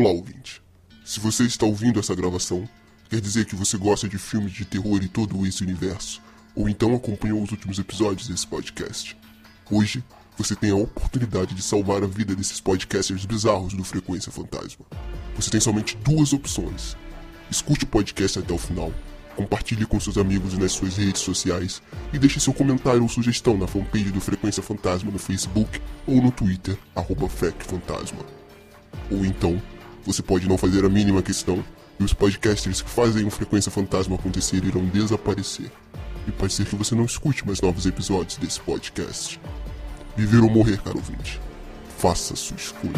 Olá, ouvinte. Se você está ouvindo essa gravação, quer dizer que você gosta de filmes de terror e todo esse universo, ou então acompanhou os últimos episódios desse podcast. Hoje, você tem a oportunidade de salvar a vida desses podcasters bizarros do Frequência Fantasma. Você tem somente duas opções. Escute o podcast até o final, compartilhe com seus amigos nas suas redes sociais e deixe seu comentário ou sugestão na fanpage do Frequência Fantasma no Facebook ou no Twitter, arroba. Ou então, você pode não fazer a mínima questão e os podcasters que fazem o Frequência Fantasma acontecer irão desaparecer. E pode ser que você não escute mais novos episódios desse podcast. Viver ou morrer, caro ouvinte. Faça sua escolha.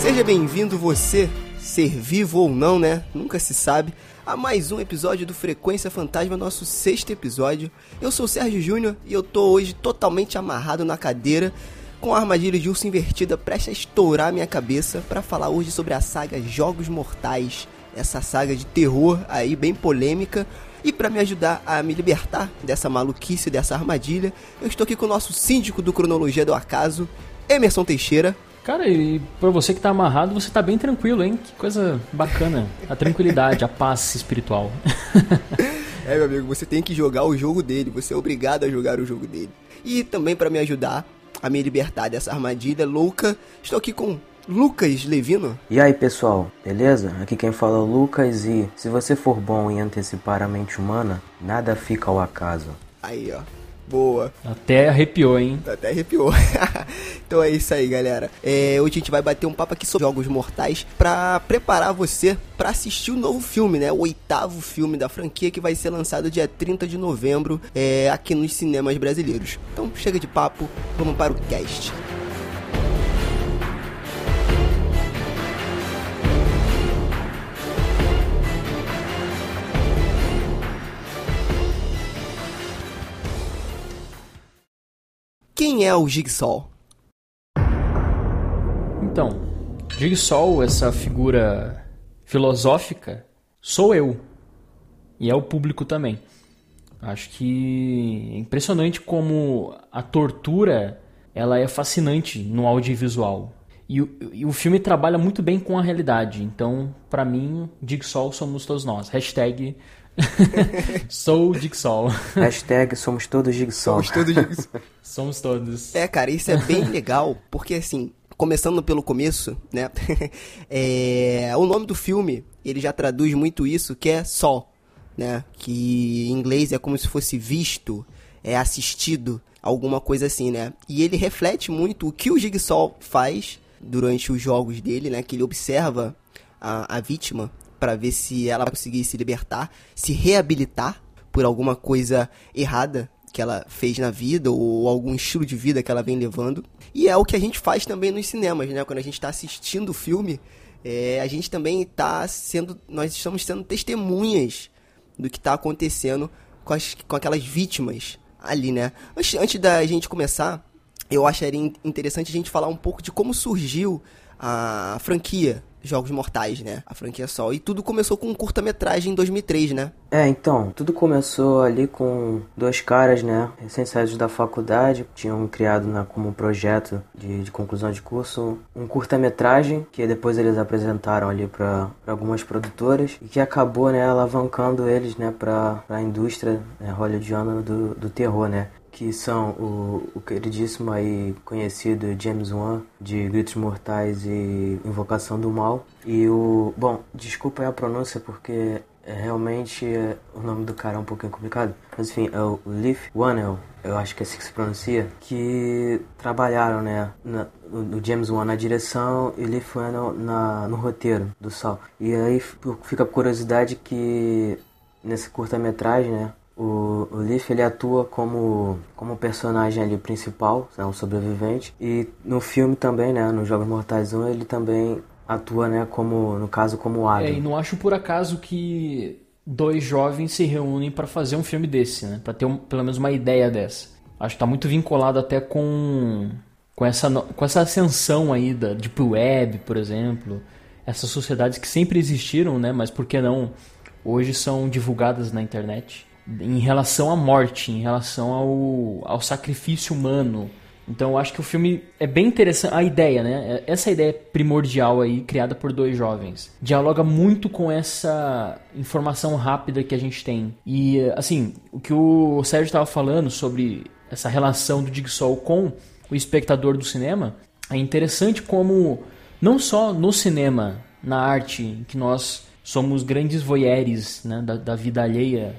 Seja bem-vindo você, ser vivo ou não, né? Nunca se sabe. A mais um episódio do Frequência Fantasma, nosso sexto episódio. Eu sou o Sérgio Júnior e eu tô hoje totalmente amarrado na cadeira, com a armadilha de urso invertida prestes a estourar minha cabeça para falar hoje sobre a saga Jogos Mortais, essa saga de terror aí bem polêmica. E para me ajudar a me libertar dessa maluquice, dessa armadilha, eu estou aqui com o nosso síndico do Cronologia do Acaso, Emerson Teixeira. Cara, e pra você que tá amarrado, você tá bem tranquilo, hein? Que coisa bacana. A tranquilidade, a paz espiritual. É, meu amigo, você tem que jogar o jogo dele, você é obrigado a jogar o jogo dele. E também para me ajudar a me libertar dessa armadilha louca, estou aqui com Lucas Levino. E aí pessoal, beleza? Aqui quem fala é o Lucas e se você for bom em antecipar a mente humana, nada fica ao acaso. Aí, ó. Boa. Até arrepiou, hein? Até arrepiou. então é isso aí, galera. É, hoje a gente vai bater um papo aqui sobre Jogos Mortais pra preparar você pra assistir o novo filme, né? O oitavo filme da franquia que vai ser lançado dia 30 de novembro é, aqui nos cinemas brasileiros. Então chega de papo, vamos para o cast. Quem é o Jigsaw? Então, Jigsaw, essa figura filosófica, sou eu. E é o público também. Acho que é impressionante como a tortura ela é fascinante no audiovisual. E, o- e o filme trabalha muito bem com a realidade. Então, pra mim, Jigsaw somos todos nós. Hashtag sou Jigsaw. Hashtag somos todos Jigsaw. Somos todos Jigsaw. Somos todos. É, cara, isso é bem legal, porque assim, começando pelo começo, né? é, o nome do filme, ele já traduz muito isso, que é sol, né? Que em inglês é como se fosse visto, é assistido, alguma coisa assim, né? E ele reflete muito o que o Jigsaw faz durante os jogos dele, né? Que ele observa a, a vítima para ver se ela vai conseguir se libertar, se reabilitar por alguma coisa errada que ela fez na vida ou algum estilo de vida que ela vem levando. E é o que a gente faz também nos cinemas, né? Quando a gente está assistindo o filme, é, a gente também está sendo, nós estamos sendo testemunhas do que está acontecendo com, as, com aquelas vítimas ali, né? Antes, antes da gente começar, eu acharia in- interessante a gente falar um pouco de como surgiu a franquia Jogos Mortais, né? A franquia Sol. E tudo começou com um curta-metragem em 2003, né? É, então, tudo começou ali com dois caras, né, recém-saídos da faculdade, tinham criado né, como projeto de, de conclusão de curso um curta-metragem que depois eles apresentaram ali para algumas produtoras e que acabou, né, alavancando eles, né, para a indústria né, hollywoodiana do, do terror, né, que são o, o queridíssimo aí conhecido James Wan de Gritos Mortais e Invocação do Mal e o bom desculpa aí a pronúncia porque é, realmente é, o nome do cara é um pouquinho complicado mas enfim é o Leaf Whannell eu acho que é assim que se pronuncia que trabalharam né na, o, o James Wan na direção e Leaf Whannell na, no roteiro do Sol e aí fica a curiosidade que nesse curta-metragem, né? O, o Leaf ele atua como como personagem ali principal, é um sobrevivente. E no filme também, né? No Jogos Mortais 1, ele também atua, né? Como no caso como É, e Adam. não acho por acaso que dois jovens se reúnem pra fazer um filme desse, né? Pra ter um- pelo menos uma ideia dessa. Acho que tá muito vinculado até com com essa com essa ascensão aí da deep web, por exemplo, essas sociedades que sempre existiram, né? Mas por que não hoje são divulgadas na internet em relação à morte, em relação ao, ao sacrifício humano Então eu acho que o filme é bem interessante. A ideia, né? Essa ideia primordial aí, criada por dois jovens, dialoga muito com essa informação rápida que a gente tem. E, assim, o que o Sérgio estava falando sobre essa relação do Jigsaw com o espectador do cinema é interessante como, não só no cinema, na arte, que nós somos grandes voyeurs né, da, da vida alheia,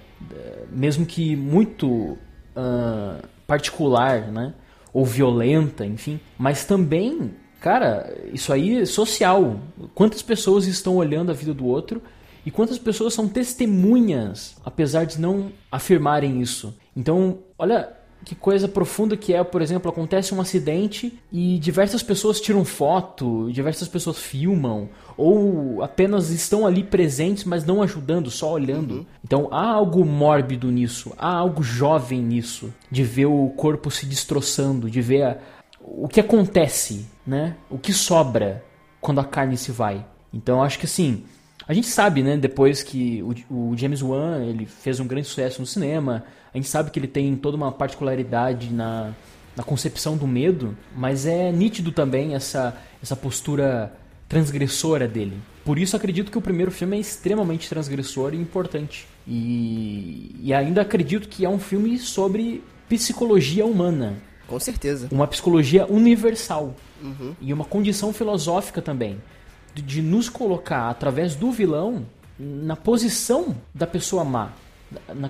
mesmo que muito uh, particular, né? ou violenta, enfim, mas também, cara, isso aí é social. Quantas pessoas estão olhando a vida do outro e quantas pessoas são testemunhas, apesar de não afirmarem isso. Então, olha que coisa profunda que é, por exemplo, acontece um acidente e diversas pessoas tiram foto, diversas pessoas filmam, ou apenas estão ali presentes, mas não ajudando, só olhando. Uhum. Então há algo mórbido nisso, há algo jovem nisso, de ver o corpo se destroçando, de ver a, o que acontece, né? O que sobra quando a carne se vai. Então acho que assim, a gente sabe, né, depois que o, o James Wan ele fez um grande sucesso no cinema, a gente sabe que ele tem toda uma particularidade na, na concepção do medo, mas é nítido também essa, essa postura transgressora dele. Por isso acredito que o primeiro filme é extremamente transgressor e importante. E, e ainda acredito que é um filme sobre psicologia humana. Com certeza. Uma psicologia universal. Uhum. E uma condição filosófica também. De, de nos colocar, através do vilão, na posição da pessoa má na,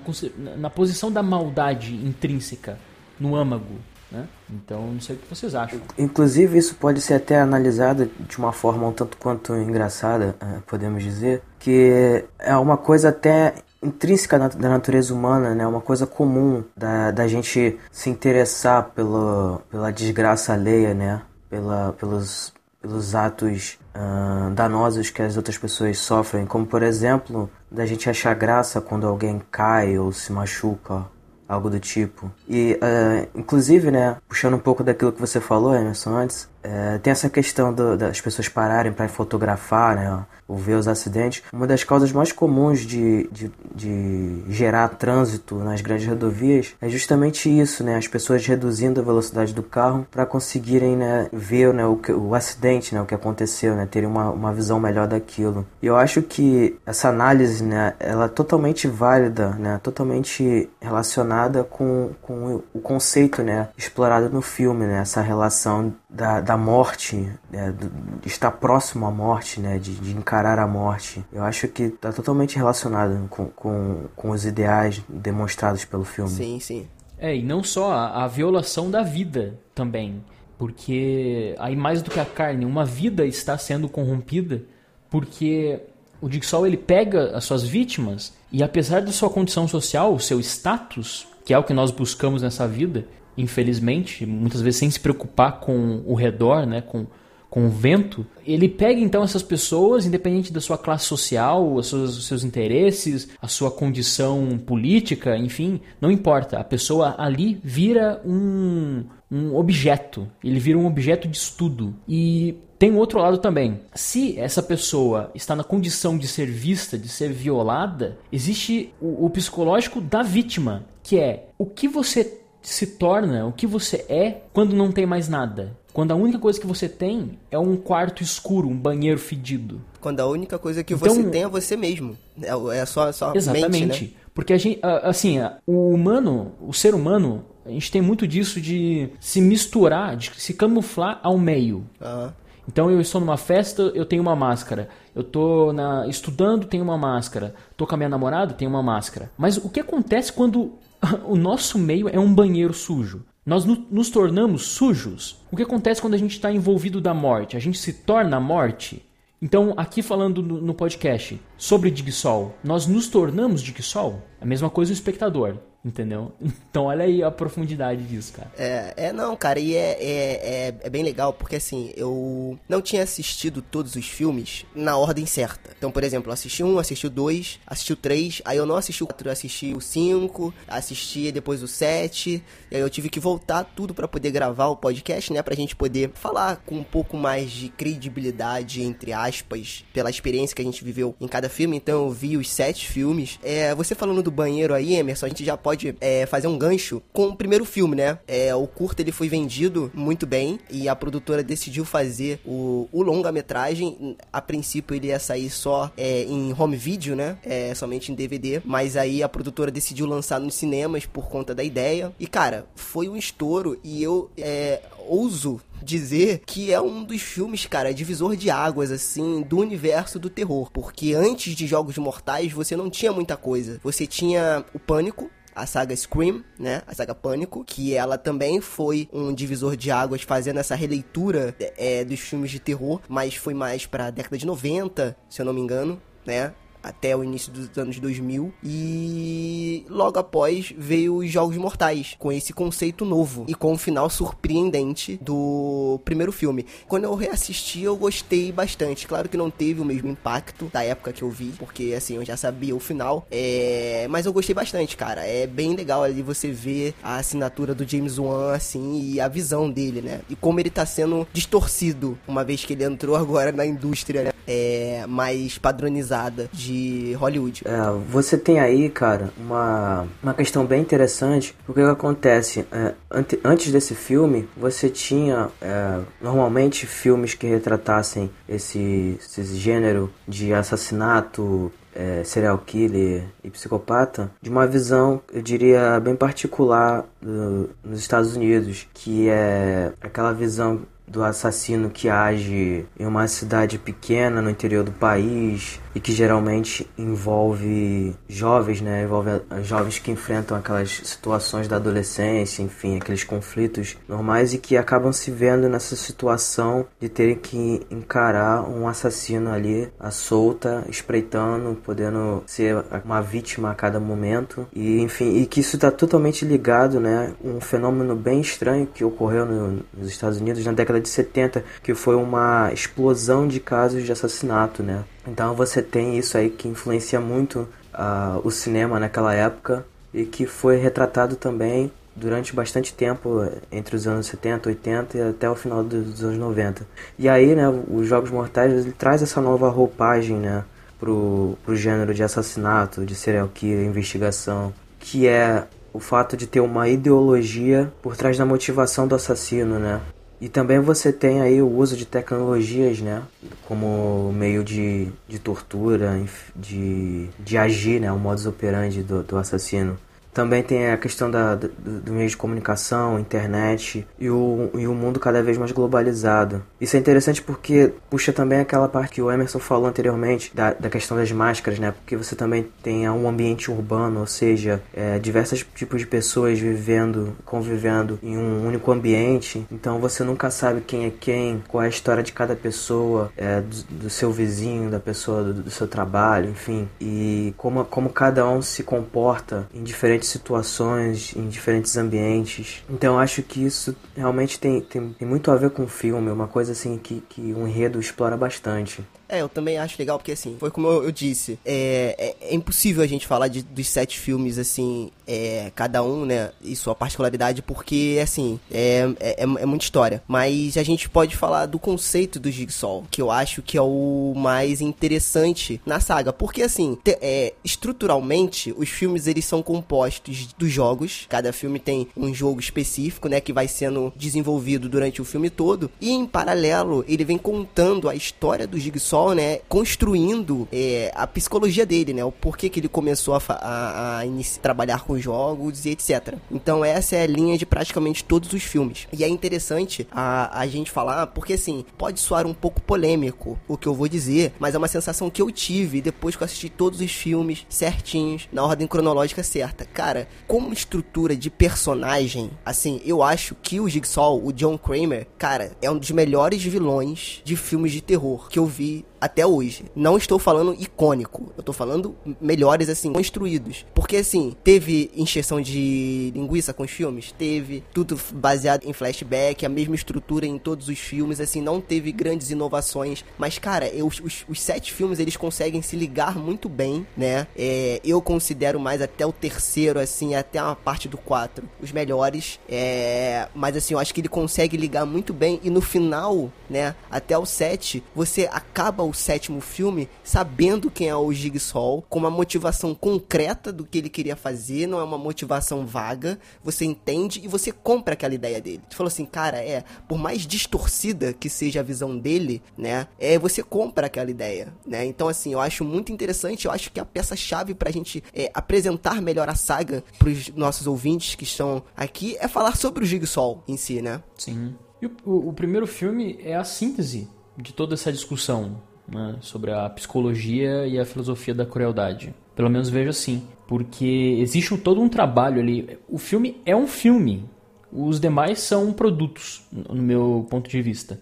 na posição da maldade intrínseca no âmago. Né? Então, não sei o que vocês acham. Inclusive, isso pode ser até analisado de uma forma um tanto quanto engraçada, eh, podemos dizer, que é uma coisa até intrínseca da natureza humana, né? Uma coisa comum da, da gente se interessar pelo, pela desgraça alheia, né? Pela, pelos, pelos atos uh, danosos que as outras pessoas sofrem, como por exemplo, da gente achar graça quando alguém cai ou se machuca, algo do tipo. E, uh, inclusive, né, puxando um pouco daquilo que você falou, Emerson, antes, uh, tem essa questão do, das pessoas pararem para fotografar, né, ou ver os acidentes, uma das causas mais comuns de, de, de, gerar trânsito nas grandes rodovias é justamente isso, né? As pessoas reduzindo a velocidade do carro para conseguirem né, ver né, o, o acidente, né, o que aconteceu, né? Terem uma, uma visão melhor daquilo. E eu acho que essa análise, né, ela é totalmente válida, né? Totalmente relacionada com, com o conceito, né? Explorado no filme, né? Essa relação da, da morte, né, de estar próximo à morte, né? De, de encarar a morte. Eu acho que está totalmente relacionado com, com, com os ideais demonstrados pelo filme. Sim, sim. É, e não só a, a violação da vida também. Porque aí mais do que a carne, uma vida está sendo corrompida porque o Jigsaw ele pega as suas vítimas e apesar da sua condição social, o seu status, que é o que nós buscamos nessa vida, infelizmente, muitas vezes sem se preocupar com o redor, né, com com o vento, ele pega então essas pessoas, independente da sua classe social, os seus, os seus interesses, a sua condição política, enfim, não importa. A pessoa ali vira um, um objeto, ele vira um objeto de estudo. E tem outro lado também. Se essa pessoa está na condição de ser vista, de ser violada, existe o, o psicológico da vítima, que é o que você se torna, o que você é quando não tem mais nada. Quando a única coisa que você tem é um quarto escuro, um banheiro fedido. Quando a única coisa que então, você tem é você mesmo. É, é só, só Exatamente. Mente, né? Porque a gente, assim, o humano, o ser humano, a gente tem muito disso de se misturar, de se camuflar ao meio. Uhum. Então eu estou numa festa, eu tenho uma máscara. Eu estou na, estudando, tenho uma máscara. Estou com a minha namorada, tenho uma máscara. Mas o que acontece quando o nosso meio é um banheiro sujo? Nós nos tornamos sujos. O que acontece quando a gente está envolvido da morte? A gente se torna a morte? Então, aqui falando no podcast sobre Digsol, nós nos tornamos Digsol? A mesma coisa o espectador. Entendeu? Então olha aí a profundidade disso, cara. É, é não, cara, e é, é, é, é, bem legal porque assim, eu não tinha assistido todos os filmes na ordem certa. Então, por exemplo, eu assisti um, assisti o dois, assisti o três, aí eu não assisti o quatro, assisti o cinco, assisti depois o sete, e aí eu tive que voltar tudo para poder gravar o podcast, né? Pra gente poder falar com um pouco mais de credibilidade, entre aspas, pela experiência que a gente viveu em cada filme. Então eu vi os sete filmes. É, você falando do banheiro aí, Emerson, a gente já pode pode é, fazer um gancho com o primeiro filme, né? É, o curto ele foi vendido muito bem e a produtora decidiu fazer o, o longa-metragem. A princípio ele ia sair só é, em home video, né? É, somente em DVD. Mas aí a produtora decidiu lançar nos cinemas por conta da ideia. E cara, foi um estouro e eu é, ouso dizer que é um dos filmes, cara, divisor de águas, assim, do universo do terror. Porque antes de Jogos Mortais você não tinha muita coisa. Você tinha o Pânico, a saga Scream, né? A saga Pânico, que ela também foi um divisor de águas fazendo essa releitura é, dos filmes de terror, mas foi mais pra década de 90, se eu não me engano, né? até o início dos anos 2000 e logo após veio os Jogos Mortais com esse conceito novo e com o um final surpreendente do primeiro filme. Quando eu reassisti eu gostei bastante. Claro que não teve o mesmo impacto da época que eu vi, porque assim eu já sabia o final, é... mas eu gostei bastante, cara. É bem legal ali você ver a assinatura do James Wan assim e a visão dele, né? E como ele tá sendo distorcido uma vez que ele entrou agora na indústria né? É... mais padronizada de Hollywood. É, você tem aí, cara, uma, uma questão bem interessante, porque o que acontece, é, ante, antes desse filme, você tinha é, normalmente filmes que retratassem esse, esse gênero de assassinato, é, serial killer e psicopata de uma visão, eu diria, bem particular do, nos Estados Unidos, que é aquela visão do assassino que age em uma cidade pequena no interior do país e que geralmente envolve jovens, né? Envolve jovens que enfrentam aquelas situações da adolescência, enfim, aqueles conflitos normais e que acabam se vendo nessa situação de terem que encarar um assassino ali à solta, espreitando, podendo ser uma vítima a cada momento e enfim, e que isso está totalmente ligado, né? Um fenômeno bem estranho que ocorreu no, nos Estados Unidos na década de 70, que foi uma explosão de casos de assassinato, né? Então você tem isso aí que influencia muito uh, o cinema naquela época e que foi retratado também durante bastante tempo, entre os anos 70, 80 e até o final dos anos 90. E aí, né, os Jogos Mortais ele traz essa nova roupagem, né, pro, pro gênero de assassinato, de serial killer, investigação, que é o fato de ter uma ideologia por trás da motivação do assassino, né? E também você tem aí o uso de tecnologias, né? Como meio de, de tortura, de, de agir, né? O modus operandi do, do assassino. Também tem a questão da, do, do meio de comunicação, internet e o, e o mundo cada vez mais globalizado. Isso é interessante porque puxa também aquela parte que o Emerson falou anteriormente da, da questão das máscaras, né? Porque você também tem um ambiente urbano, ou seja, é, diversos tipos de pessoas vivendo, convivendo em um único ambiente. Então você nunca sabe quem é quem, qual é a história de cada pessoa, é, do, do, seu vizinho, da pessoa do, do seu trabalho, enfim. E como, como cada um se comporta em diferentes diferentes situações, em diferentes ambientes. Então acho que isso realmente tem, tem, tem muito a ver com o filme, uma coisa assim que, que o enredo explora bastante. É, eu também acho legal, porque assim, foi como eu, disse, é, é, é, impossível a gente falar de, dos sete filmes, assim, é, cada um, né, e sua particularidade, porque, assim, é, é, é, é muita história. Mas a gente pode falar do conceito do Jigsaw, que eu acho que é o mais interessante na saga, porque, assim, te, é, estruturalmente, os filmes, eles são compostos dos jogos, cada filme tem um jogo específico, né, que vai sendo desenvolvido durante o filme todo, e em paralelo, ele vem contando a história do Jigsaw né, construindo é, a psicologia dele, né, o porquê que ele começou a, a, a trabalhar com jogos e etc. Então essa é a linha de praticamente todos os filmes. E é interessante a, a gente falar, porque assim, pode soar um pouco polêmico o que eu vou dizer, mas é uma sensação que eu tive depois que eu assisti todos os filmes certinhos, na ordem cronológica certa. Cara, como estrutura de personagem, assim, eu acho que o Jigsaw, o John Kramer, cara, é um dos melhores vilões de filmes de terror que eu vi até hoje. Não estou falando icônico, eu estou falando melhores, assim, construídos. Porque, assim, teve encheção de linguiça com os filmes? Teve. Tudo baseado em flashback, a mesma estrutura em todos os filmes, assim, não teve grandes inovações. Mas, cara, eu, os, os, sete filmes, eles conseguem se ligar muito bem, né? É, eu considero mais até o terceiro, assim, até uma parte do quatro, os melhores. É, mas, assim, eu acho que ele consegue ligar muito bem. E no final, né, até o sete, você acaba o sétimo filme sabendo quem é o Jigsaw, com uma motivação concreta do que ele queria fazer, não é uma motivação vaga. Você entende e você compra aquela ideia dele. Tu falou assim, cara, é, por mais distorcida que seja a visão dele, né, é, você compra aquela ideia, né? Então, assim, eu acho muito interessante, eu acho que a peça-chave pra gente é, apresentar melhor a saga pros nossos ouvintes que estão aqui é falar sobre o Jigsaw em si, né? Sim. E o, o, o primeiro filme é a síntese de toda essa discussão né, sobre a psicologia e a filosofia da crueldade. Pelo menos vejo assim. Porque existe todo um trabalho ali. O filme é um filme. Os demais são produtos, no meu ponto de vista.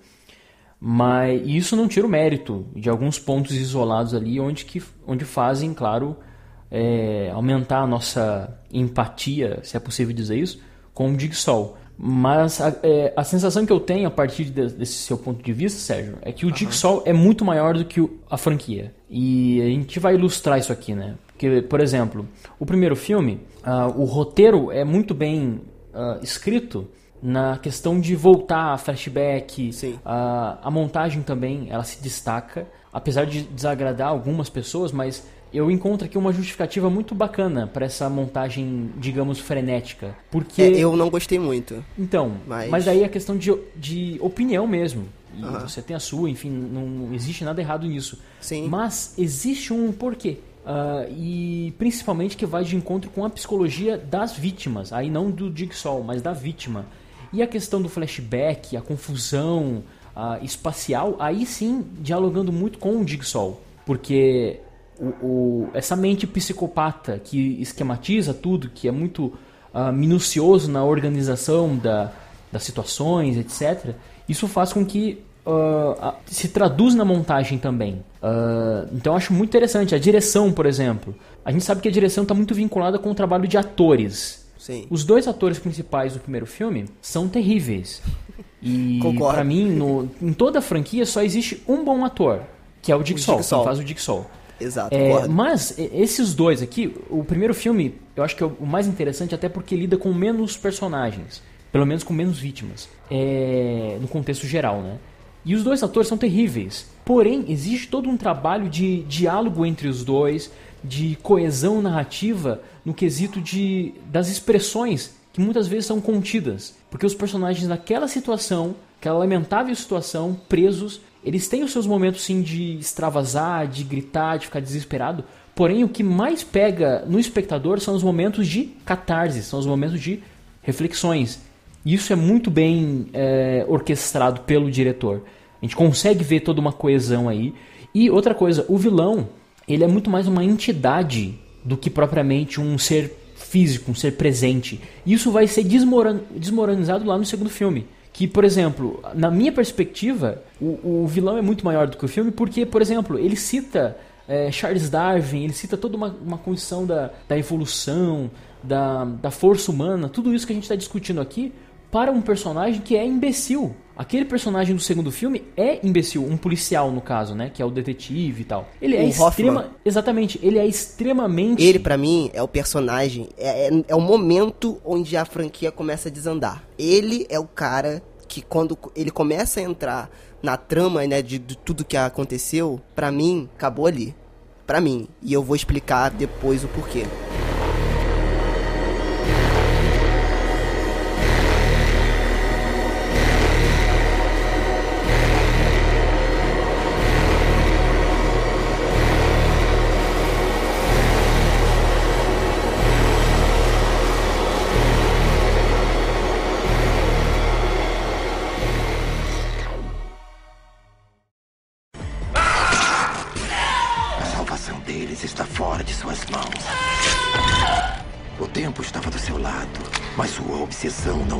Mas isso não tira o mérito de alguns pontos isolados ali, onde, que, onde fazem, claro, é, aumentar a nossa empatia, se é possível dizer isso, com o Jigsaw. Mas a, é, a, sensação que eu tenho a partir de, desse seu ponto de vista, Sérgio, é que o uhum. Jigsaw é muito maior do que o, a franquia. E a gente vai ilustrar isso aqui, né? Porque, por exemplo, o primeiro filme, uh, o roteiro é muito bem uh, escrito na questão de voltar a flashback. A, a montagem também, ela se destaca. Apesar de desagradar algumas pessoas, mas eu encontro aqui uma justificativa muito bacana para essa montagem, digamos, frenética. Porque. É, eu não gostei muito. Então, mas, mas aí é questão de, de opinião mesmo. Você tem a sua, enfim, não, não, existe nada errado nisso. Sim. Mas existe um porquê. Uh, e principalmente que vai de encontro com a psicologia das vítimas. Aí não do Jigsaw, mas da vítima. E a questão do flashback, a confusão uh, espacial, aí sim dialogando muito com o Jigsaw. Porque o, o, essa mente psicopata que esquematiza tudo, que é muito uh, minucioso na organização da, das situações, etc., isso faz com que uh, se traduz na montagem também. Uh, então eu acho muito interessante. A direção, por exemplo. A gente sabe que a direção está muito vinculada com o trabalho de atores. Sim. Os dois atores principais do primeiro filme são terríveis. E para mim, no, em toda a franquia só existe um bom ator, que é o Dick Sol, que faz o Dick Sol. Exato. É, mas esses dois aqui, o primeiro filme, eu acho que é o mais interessante até porque lida com menos personagens, pelo menos com menos vítimas, é, no contexto geral, né? E os dois atores são terríveis. Porém, existe todo um trabalho de diálogo entre os dois, de coesão narrativa no quesito de das expressões que muitas vezes são contidas, porque os personagens naquela situação, aquela lamentável situação, presos, eles têm os seus momentos sim de extravasar, de gritar, de ficar desesperado. Porém, o que mais pega no espectador são os momentos de catarse, são os momentos de reflexões. E isso é muito bem é, orquestrado pelo diretor. A gente consegue ver toda uma coesão aí. E outra coisa, o vilão, ele é muito mais uma entidade do que propriamente um ser físico, um ser presente. Isso vai ser desmoron desmoronizado lá no segundo filme que, por exemplo, na minha perspectiva, o, o vilão é muito maior do que o filme, porque, por exemplo, ele cita é, Charles Darwin, ele cita toda uma, uma condição da, da evolução, da, da força humana, tudo isso que a gente está discutindo aqui, para um personagem que é imbecil. Aquele personagem do segundo filme é imbecil, um policial no caso, né, que é o detetive e tal. Ele é o extrema, Hoffman. exatamente, ele é extremamente. Ele para mim é o personagem, é, é, é o momento onde a franquia começa a desandar. Ele é o cara que quando ele começa a entrar na trama, né, de, de tudo que aconteceu, para mim acabou ali, para mim. E eu vou explicar depois o porquê.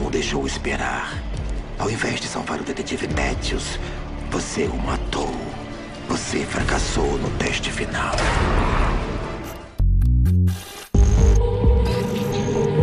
O deixou esperar. Ao invés de salvar o detetive Matthews, você o matou. Você fracassou no teste final.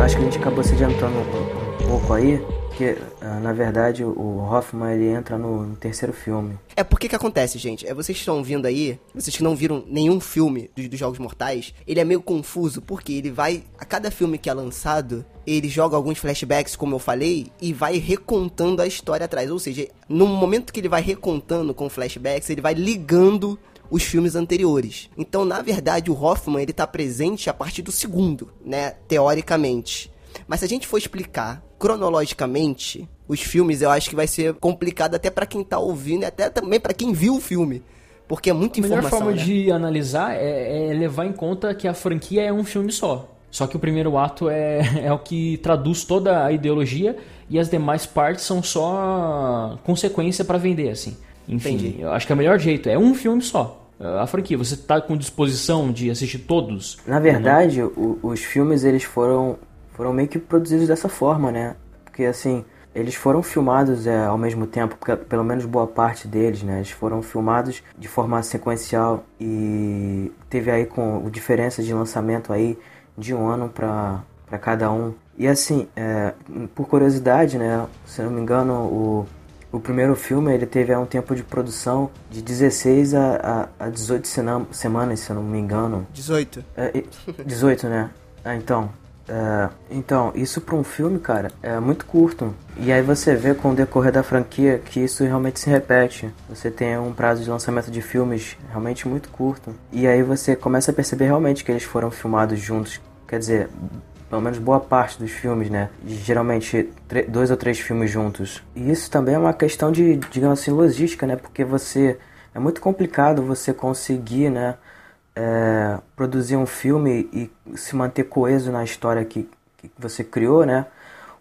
Acho que a gente acabou se adiantando um pouco aí, porque ah, na verdade o Hoffman ele entra no, no terceiro filme. É porque que acontece, gente? É vocês que estão vindo aí, vocês que não viram nenhum filme dos, dos Jogos Mortais, ele é meio confuso, porque ele vai. A cada filme que é lançado, ele joga alguns flashbacks, como eu falei, e vai recontando a história atrás. Ou seja, no momento que ele vai recontando com flashbacks, ele vai ligando os filmes anteriores. Então, na verdade, o Hoffman ele tá presente a partir do segundo, né, teoricamente. Mas se a gente for explicar cronologicamente os filmes, eu acho que vai ser complicado até para quem tá ouvindo e até também para quem viu o filme. Porque é muita informação. A melhor forma né? de analisar é, é, levar em conta que a franquia é um filme só. Só que o primeiro ato é, é o que traduz toda a ideologia e as demais partes são só consequência para vender, assim. Enfim, Entendi. eu acho que é o melhor jeito. É um filme só. A franquia, você tá com disposição de assistir todos? Na verdade, o, os filmes eles foram, foram meio que produzidos dessa forma, né? Porque assim, eles foram filmados é, ao mesmo tempo, pelo menos boa parte deles, né? Eles foram filmados de forma sequencial e teve aí com diferença de lançamento aí de um ano para cada um. E assim, é, por curiosidade, né? Se não me engano, o, o primeiro filme ele teve um tempo de produção de 16 a, a, a 18 semanas, se eu não me engano. 18. É, 18, né? Ah, então, é, então, isso para um filme, cara, é muito curto. E aí você vê com o decorrer da franquia que isso realmente se repete. Você tem um prazo de lançamento de filmes realmente muito curto. E aí você começa a perceber realmente que eles foram filmados juntos. Quer dizer, pelo menos boa parte dos filmes, né? Geralmente dois ou três filmes juntos. E isso também é uma questão de, digamos assim, logística, né? Porque você. É muito complicado você conseguir, né? É, produzir um filme e se manter coeso na história que, que você criou, né?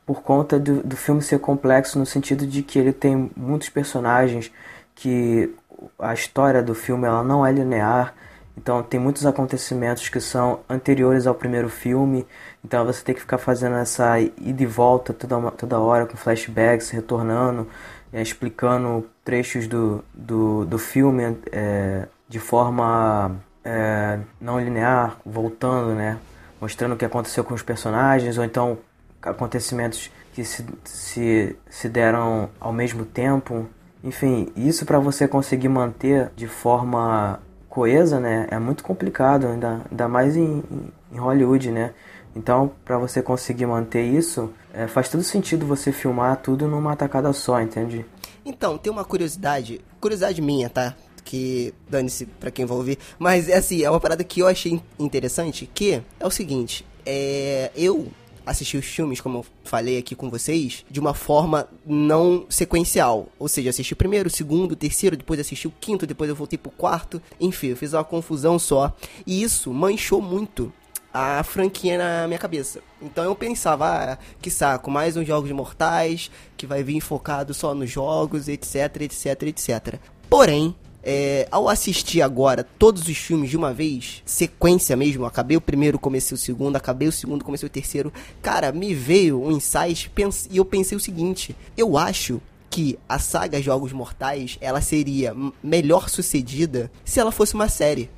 Por conta do, do filme ser complexo no sentido de que ele tem muitos personagens, que a história do filme ela não é linear, então tem muitos acontecimentos que são anteriores ao primeiro filme, então você tem que ficar fazendo essa ida e volta toda, toda hora com flashbacks, retornando, é, explicando trechos do, do, do filme é, de forma é, não linear, voltando, né? Mostrando o que aconteceu com os personagens, ou então acontecimentos que se, se, se deram ao mesmo tempo. Enfim, isso para você conseguir manter de forma coesa, né? É muito complicado, ainda, ainda mais em, em Hollywood, né? Então, para você conseguir manter isso, é, faz todo sentido você filmar tudo numa tacada só, entende? Então, tem uma curiosidade, curiosidade minha, tá? Que dane-se pra quem vai ouvir. Mas é assim, é uma parada que eu achei interessante, que é o seguinte, é, eu assisti os filmes, como eu falei aqui com vocês, de uma forma não sequencial. Ou seja, assisti o primeiro, o segundo, o terceiro, depois assisti o quinto, depois eu voltei pro quarto. Enfim, eu fiz uma confusão só. E isso manchou muito a franquia na minha cabeça. Então eu pensava, ah, que saco, mais uns Jogos Mortais, que vai vir focado só nos jogos, etc, etc, etc. Porém, é, ao assistir agora todos os filmes de uma vez, sequência mesmo, acabei o primeiro, comecei o segundo, acabei o segundo, comecei o terceiro, cara, me veio um insight e eu pensei o seguinte: eu acho que a saga Jogos Mortais ela seria melhor sucedida se ela fosse uma série.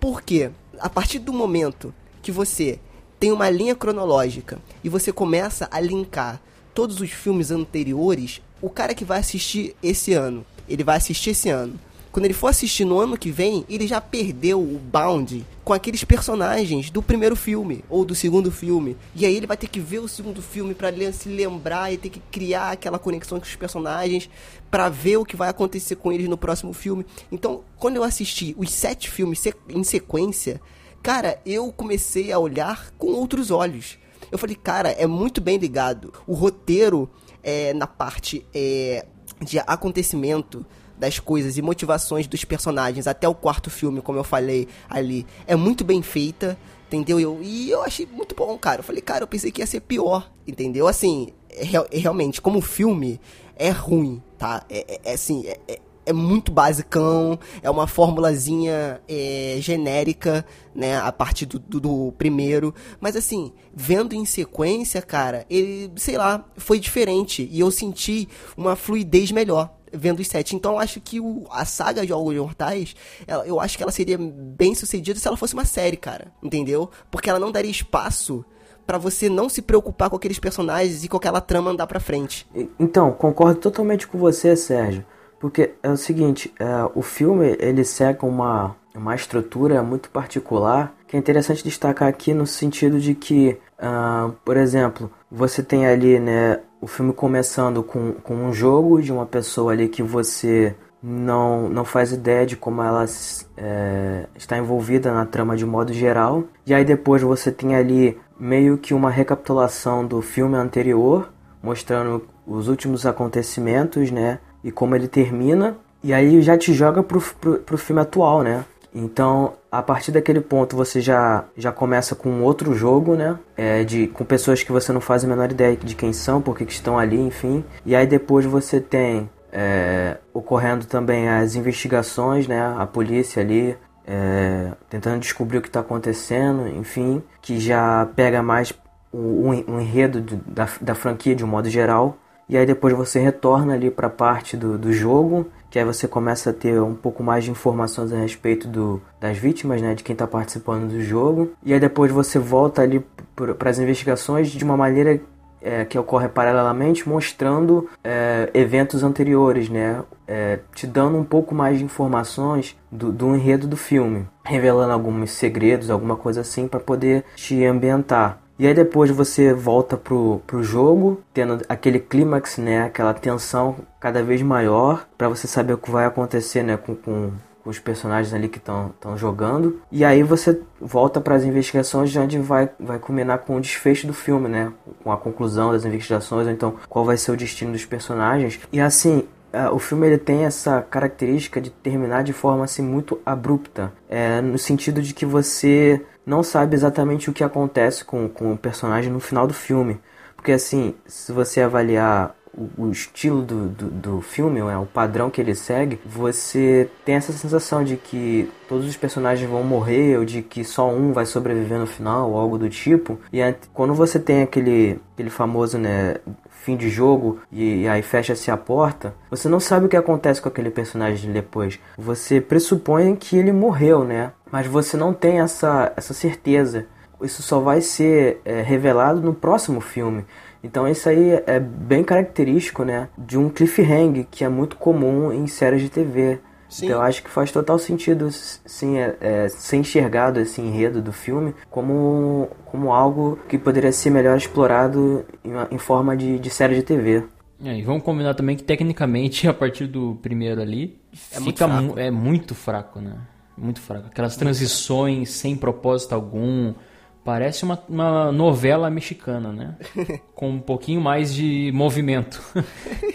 Por quê? A partir do momento que você tem uma linha cronológica e você começa a linkar todos os filmes anteriores, o cara que vai assistir esse ano, ele vai assistir esse ano quando ele for assistir no ano que vem, ele já perdeu o bound com aqueles personagens do primeiro filme ou do segundo filme. E aí ele vai ter que ver o segundo filme para se lembrar e ter que criar aquela conexão com os personagens para ver o que vai acontecer com eles no próximo filme. Então, quando eu assisti os sete filmes em sequência, cara, eu comecei a olhar com outros olhos. Eu falei, cara, é muito bem ligado. O roteiro é na parte é, de acontecimento das coisas e motivações dos personagens até o quarto filme, como eu falei ali, é muito bem feita, entendeu? Eu, e eu achei muito bom, cara. Eu falei, cara, eu pensei que ia ser pior, entendeu? Assim, é, realmente, como filme, é ruim, tá? É, é, é assim, é, é, é muito basicão, é uma formulazinha é, genérica, né, a partir do, do, do, primeiro, mas assim, vendo em sequência, cara, ele, sei lá, foi diferente, e eu senti uma fluidez melhor, vendo os sete. Então eu acho que o, a saga Jogos Mortais, ela, eu acho que ela seria bem sucedida se ela fosse uma série, cara. Entendeu? Porque ela não daria espaço para você não se preocupar com aqueles personagens e com aquela trama andar pra frente. Então, concordo totalmente com você, Sérgio. Porque é o seguinte, é, o filme ele segue uma, uma estrutura muito particular que é interessante destacar aqui no sentido de que, uh, por exemplo, você tem ali né, o filme começando com, com um jogo de uma pessoa ali que você não, não faz ideia de como ela é, está envolvida na trama de modo geral. E aí depois você tem ali meio que uma recapitulação do filme anterior, mostrando os últimos acontecimentos, né? E como ele termina. E aí já te joga pro, pro, pro filme atual, né? Então, a partir daquele ponto, você já, já começa com outro jogo, né? É, de, com pessoas que você não faz a menor ideia de quem são, porque que estão ali, enfim. E aí depois você tem é, ocorrendo também as investigações, né? A polícia ali é, tentando descobrir o que está acontecendo, enfim, que já pega mais o, o enredo da, da franquia de um modo geral. E aí depois você retorna ali para a parte do, do jogo que aí você começa a ter um pouco mais de informações a respeito do, das vítimas, né, de quem está participando do jogo. E aí depois você volta ali para as investigações de uma maneira é, que ocorre paralelamente, mostrando é, eventos anteriores, né, é, te dando um pouco mais de informações do, do enredo do filme, revelando alguns segredos, alguma coisa assim, para poder te ambientar. E aí depois você volta pro, pro jogo, tendo aquele clímax, né? Aquela tensão cada vez maior para você saber o que vai acontecer, né? Com, com, com os personagens ali que estão jogando. E aí você volta para as investigações, onde vai, vai culminar com o desfecho do filme, né? Com a conclusão das investigações, então qual vai ser o destino dos personagens. E assim, o filme ele tem essa característica de terminar de forma assim muito abrupta, é, no sentido de que você não sabe exatamente o que acontece com, com o personagem no final do filme. Porque assim, se você avaliar o, o estilo do, do, do, filme, né, o padrão que ele segue, você tem essa sensação de que todos os personagens vão morrer ou de que só um vai sobreviver no final ou algo do tipo. E quando você tem aquele, aquele famoso né, fim de jogo e, e aí fecha-se a porta, você não sabe o que acontece com aquele personagem depois. Você pressupõe que ele morreu, né? Mas você não tem essa, essa certeza. Isso só vai ser é, revelado no próximo filme. Então isso aí é bem característico, né, de um cliffhanger que é muito comum em séries de TV. Sim. Então eu acho que faz total sentido sim, é, é, ser enxergado esse enredo do filme como, como algo que poderia ser melhor explorado em, em forma de, de série de TV. É, e vamos combinar também que tecnicamente a partir do primeiro ali é fica muito fraco. é muito fraco, né? Muito fraco. Aquelas transições sem propósito algum, Parece uma, uma, novela mexicana, né? Com um pouquinho mais de movimento.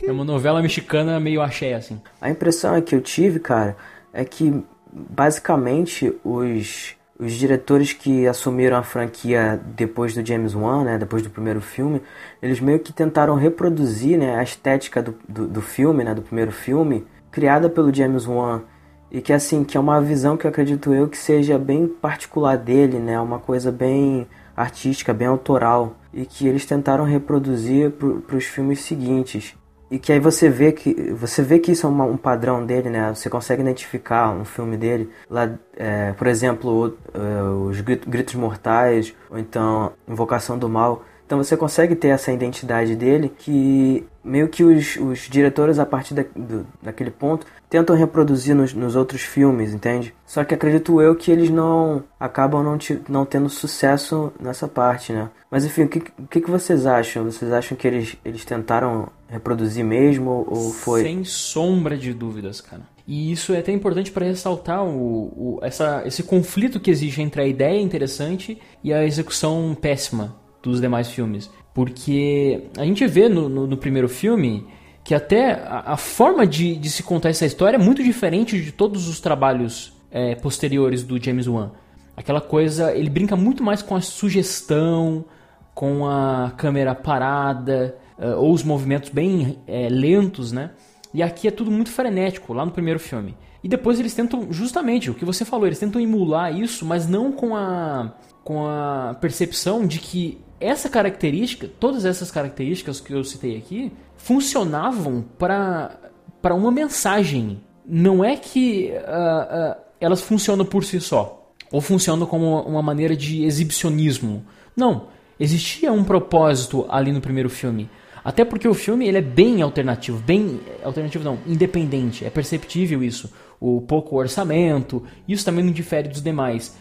é uma novela mexicana meio axé, assim. A impressão que eu tive, cara, é que basicamente os, os diretores que assumiram a franquia depois do James Wan, né? Depois do primeiro filme, eles meio que tentaram reproduzir né, a estética do, do, do filme, né? Do primeiro filme, criada pelo James Wan e que assim, que é uma visão que eu acredito eu que seja bem particular dele, né? Uma coisa bem artística, bem autoral e que eles tentaram reproduzir para os filmes seguintes. E que aí você vê que você vê que isso é uma, um padrão dele, né? Você consegue identificar um filme dele lá, é, por exemplo, o, os Gritos Mortais ou então Invocação do Mal. Então você consegue ter essa identidade dele que meio que os, os diretores a partir da, do, daquele ponto tentam reproduzir nos, nos, outros filmes, entende? Só que acredito eu que eles não acabam não, te, não tendo sucesso nessa parte, né? Mas enfim, o que, o que, que vocês acham? Vocês acham que eles, eles tentaram reproduzir mesmo ou foi? Sem sombra de dúvidas, cara. E isso é até importante para ressaltar o, o, essa, esse conflito que existe entre a ideia interessante e a execução péssima dos demais filmes. Porque a gente vê no, no, no primeiro filme que até a, a forma de, de, se contar essa história é muito diferente de todos os trabalhos é, posteriores do James Wan. Aquela coisa, ele brinca muito mais com a sugestão, com a câmera parada, uh, ou os movimentos bem é, lentos, né? E aqui é tudo muito frenético, lá no primeiro filme. E depois eles tentam, justamente, o que você falou, eles tentam emular isso, mas não com a, com a percepção de que essa característica, todas essas características que eu citei aqui, funcionavam para uma mensagem. Não é que uh, uh, elas funcionam por si só, ou funcionam como uma maneira de exibicionismo. Não, existia um propósito ali no primeiro filme. Até porque o filme ele é bem alternativo, bem alternativo não, independente. É perceptível isso. O pouco orçamento, isso também não difere dos demais.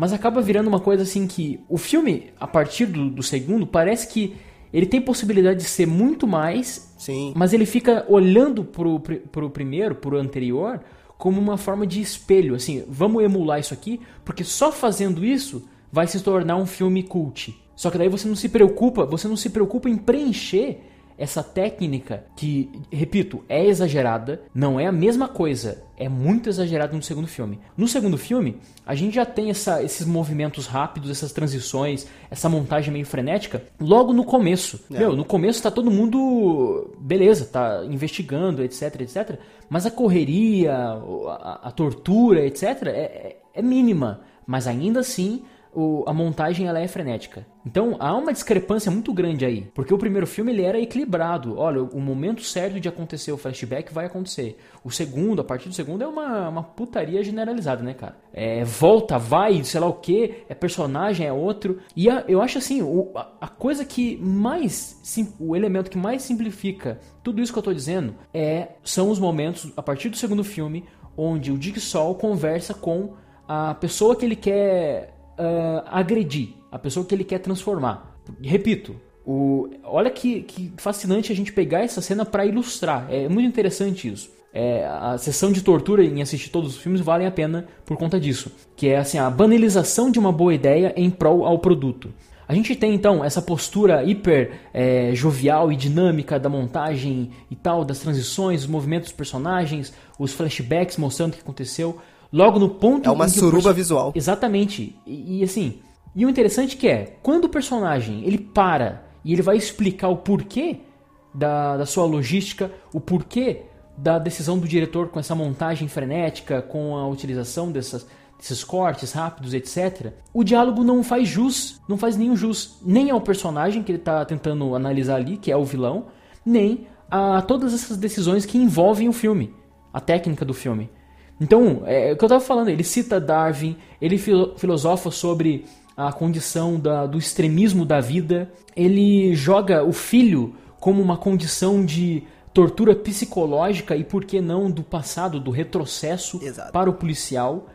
Mas acaba virando uma coisa assim que o filme, a partir do, do segundo, parece que ele tem possibilidade de ser muito mais, Sim. mas ele fica olhando pro, pro primeiro, pro anterior, como uma forma de espelho, assim, vamos emular isso aqui, porque só fazendo isso vai se tornar um filme cult. Só que daí você não se preocupa, você não se preocupa em preencher essa técnica que, repito, é exagerada, não é a mesma coisa, é muito exagerado no segundo filme. No segundo filme, a gente já tem essa- esses movimentos rápidos, essas transições, essa montagem meio frenética, logo no começo. Meu, no começo tá todo mundo, beleza, tá investigando, etc, etc, mas a correria, a, a tortura, etc, é, é- é mínima, mas ainda assim o- a montagem ela é frenética. Então há uma discrepância muito grande aí, porque o primeiro filme ele era equilibrado. Olha, o momento certo de acontecer o flashback vai acontecer. O segundo, a partir do segundo, é uma, uma putaria generalizada, né, cara? É volta, vai, sei lá o que, é personagem, é outro. E a- eu acho assim, o- a, a coisa que mais, sim- o elemento que mais simplifica tudo isso que eu tô dizendo é são os momentos a partir do segundo filme onde o Jigsaw conversa com a pessoa que ele quer ah, agredir, a pessoa que ele quer transformar. Repito, o, olha que, que fascinante a gente pegar essa cena para ilustrar. É muito interessante isso. É, a sessão de tortura em assistir todos os filmes valem a pena por conta disso. Que é assim, a banalização de uma boa ideia em prol ao produto. A gente tem então essa postura hiper é, jovial e dinâmica da montagem e tal, das transições, os movimentos dos personagens, os flashbacks mostrando o que aconteceu. Logo no ponto É uma suruba perso- visual. Exatamente. E, e, assim, e o interessante que é, quando o personagem ele para e ele vai explicar o porquê da, da sua logística, o porquê da decisão do diretor com essa montagem frenética, com a utilização dessas, desses cortes rápidos, etc. O diálogo não faz jus, não faz nenhum jus, nem ao personagem que ele está tentando analisar ali, que é o vilão, nem a todas essas decisões que envolvem o filme, a técnica do filme. Então, é o que eu estava falando, ele cita Darwin, ele filo- filosofa sobre a condição da- do extremismo da vida, ele joga o filho como uma condição de tortura psicológica e, por que não, do passado, do retrocesso Exato. para o policial.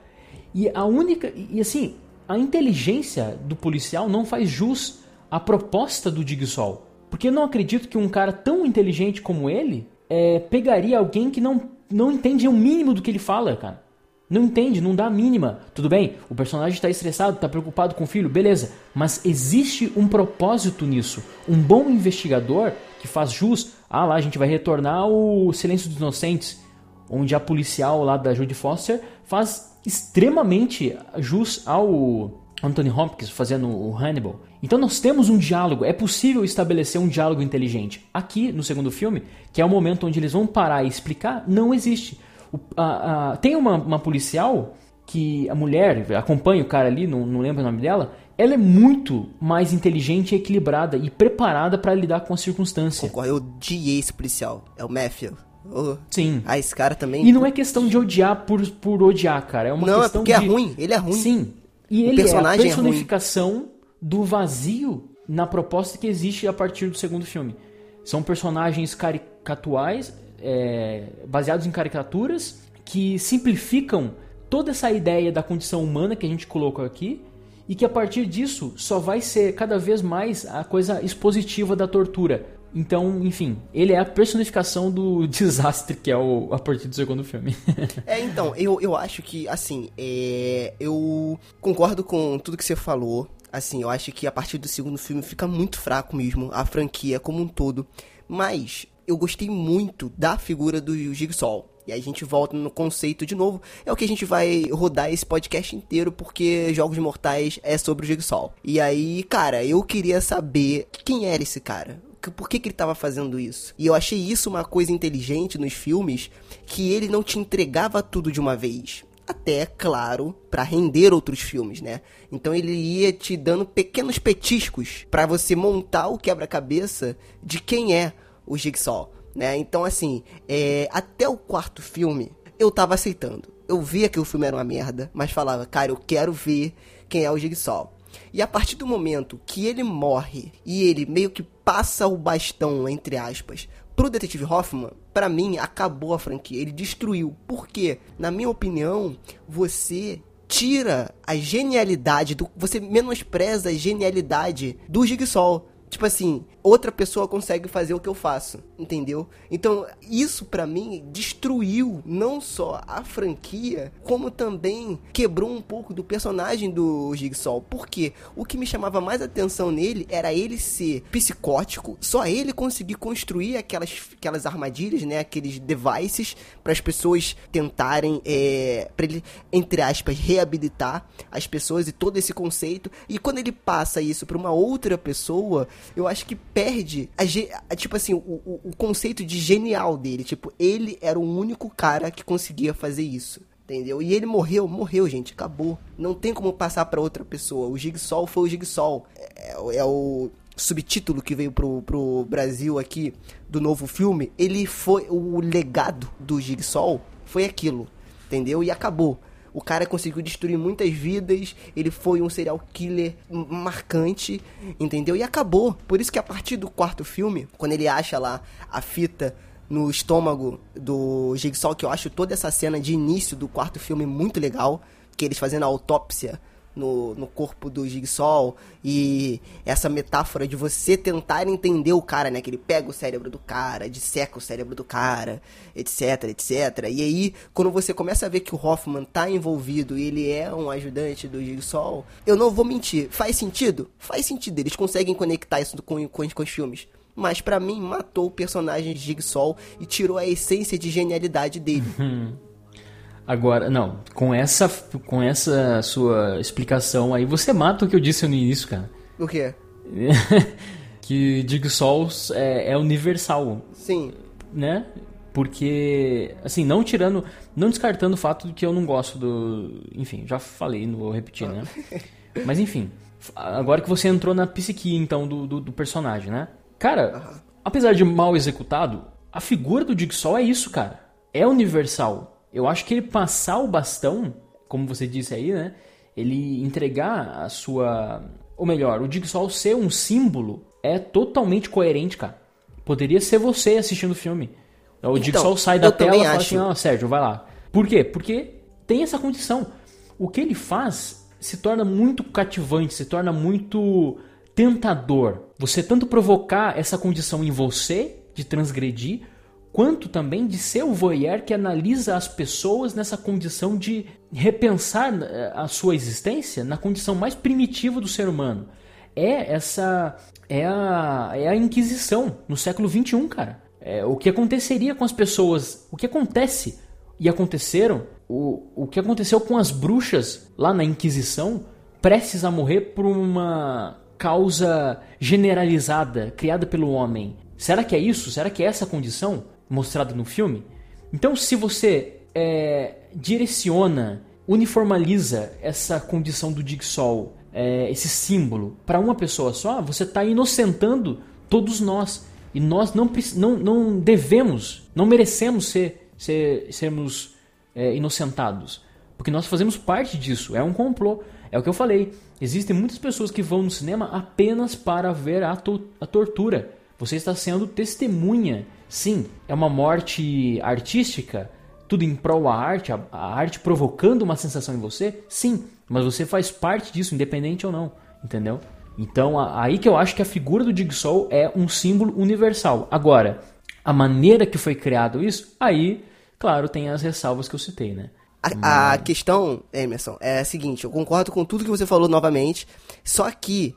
E a única. E assim, a inteligência do policial não faz jus à proposta do Jigsaw. Porque eu não acredito que um cara tão inteligente como ele é, pegaria alguém que não, não entende o mínimo do que ele fala, cara. Não entende, não dá a mínima. Tudo bem, o personagem está estressado, está preocupado com o filho, beleza. Mas existe um propósito nisso. Um bom investigador que faz jus. Ah, lá a gente vai retornar ao Silêncio dos Inocentes, onde a policial lá da Judy Foster faz extremamente jus ao Anthony Hopkins fazendo o Hannibal. Então nós temos um diálogo, é possível estabelecer um diálogo inteligente. Aqui no segundo filme, que é o momento onde eles vão parar e explicar, não existe. O- a- a- tem uma, uma policial que a mulher acompanha o cara ali, não, não lembro o nome dela. Ela é muito mais inteligente, equilibrada e preparada para lidar com a circunstância. Concordo, eu odiei esse policial. É o Matthew. Oh. Sim. Ah, esse cara também. E não é questão de odiar por, por odiar, cara. É uma Não, é questão porque é de... ruim, ele é ruim. Sim. E O ele é a personagem é ruim. personificação do vazio na proposta que existe a partir do segundo filme. São personagens caricatuais, é, baseados em caricaturas, que simplificam toda essa ideia da condição humana que a gente colocou aqui e que a partir disso só vai ser cada vez mais a coisa expositiva da tortura. Então, enfim, ele é a personificação do desastre que é o, a partir do segundo filme. É, então, eu, eu acho que, assim, é, eu concordo com tudo que você falou. Assim, eu acho que a partir do segundo filme fica muito fraco mesmo, a franquia como um todo. Mas eu gostei muito da figura do Jigsaw. E aí a gente volta no conceito de novo. É o que a gente vai rodar esse podcast inteiro, porque Jogos Mortais é sobre o Jigsaw. E aí, cara, eu queria saber quem era esse cara. Por que, que ele tava fazendo isso? E eu achei isso uma coisa inteligente nos filmes, que ele não te entregava tudo de uma vez. Até, claro, pra render outros filmes, né? Então ele ia te dando pequenos petiscos pra você montar o quebra-cabeça de quem é o Jigsaw, né? Então, assim, é, até o quarto filme, eu tava aceitando. Eu via que o filme era uma merda, mas falava, cara, eu quero ver quem é o Jigsaw. E a partir do momento que ele morre e ele meio que passa o bastão, entre aspas, pro detetive Hoffman, pra mim acabou a franquia, ele destruiu. Porque, na minha opinião, você tira a genialidade do. Você menospreza a genialidade do Jigsaw. Tipo assim, outra pessoa consegue fazer o que eu faço, entendeu? Então, isso para mim destruiu não só a franquia, como também quebrou um pouco do personagem do Jigsaw. Porque o que me chamava mais atenção nele era ele ser psicótico, só ele conseguir construir aquelas, aquelas armadilhas, né? Aqueles devices para as pessoas tentarem, é, para ele, entre aspas, reabilitar as pessoas e todo esse conceito. E quando ele passa isso para uma outra pessoa, eu acho que perde a, tipo assim, o, o, o conceito de genial dele. Tipo, ele era o único cara que conseguia fazer isso. Entendeu? E ele morreu, morreu, gente, acabou. Não tem como passar para outra pessoa. O Jigsaw foi o Jigsaw. É, é, o subtítulo que veio pro, pro Brasil aqui do novo filme. Ele foi. O legado do Jigsaw foi aquilo. Entendeu? E acabou. O cara conseguiu destruir muitas vidas, ele foi um serial killer marcante, entendeu? E acabou. Por isso que a partir do quarto filme, quando ele acha lá a fita no estômago do Jigsaw, que eu acho toda essa cena de início do quarto filme muito legal, que eles fazendo a autópsia no, no corpo do Jigsaw e essa metáfora de você tentar entender o cara, né? Que ele pega o cérebro do cara, disseca o cérebro do cara, etc, etc. E aí, quando você começa a ver que o Hoffman tá envolvido e ele é um ajudante do Jigsaw, eu não vou mentir, faz sentido? Faz sentido, eles conseguem conectar isso com, com, com os filmes mas para mim matou o personagem de Jigsaw e tirou a essência de genialidade dele. Agora, não, com essa, com essa sua explicação aí, você mata o que eu disse no início, cara. O quê? que Dig Souls é, é, universal. Sim. Né? Porque, assim, não tirando, não descartando o fato de que eu não gosto do. Enfim, já falei, não vou repetir, né? Mas enfim, agora que você entrou na psique, então, do, do, do personagem, né? Cara, uhum. apesar de mal executado, a figura do Jigsaw é isso, cara. É universal eu acho que ele passar o bastão, como você disse aí, né? Ele entregar a sua. Ou melhor, o Jigsaw ser um símbolo é totalmente coerente, cara. Poderia ser você assistindo o filme. O então, Jigsaw sai da tela e fala assim: Ó, oh, Sérgio, vai lá. Por quê? Porque tem essa condição. O que ele faz se torna muito cativante, se torna muito tentador. Você tanto provocar essa condição em você de transgredir, quanto também de ser o voyeur que analisa as pessoas nessa condição de repensar eh, a sua existência na condição mais primitiva do ser humano. É essa é a, é a Inquisição no século 21, cara. É, o que aconteceria com as pessoas, o que acontece e aconteceram, o, o que aconteceu com as bruxas lá na Inquisição, prestes a morrer por uma causa generalizada criada pelo homem. Será que é isso? Será que é essa a condição? Mostrado no filme. Então, se você é, direciona, uniformaliza essa condição do Jigsaw, é, esse símbolo, para uma pessoa só, você está inocentando todos nós. E nós não, não, não devemos, não merecemos ser, ser sermos é, inocentados. Porque nós fazemos parte disso. É um complô. É o que eu falei. Existem muitas pessoas que vão no cinema apenas para ver a, to a tortura. Você está sendo testemunha Sim, é uma morte artística, tudo em prol da arte, a, a arte provocando uma sensação em você? Sim, mas você faz parte disso, independente ou não, entendeu? Então, aí que eu acho que a figura do Jigsaw é um símbolo universal. Agora, a maneira que foi criado isso, aí, claro, tem as ressalvas que eu citei, né? A, a questão, Emerson, é a seguinte: eu concordo com tudo que você falou novamente, só que,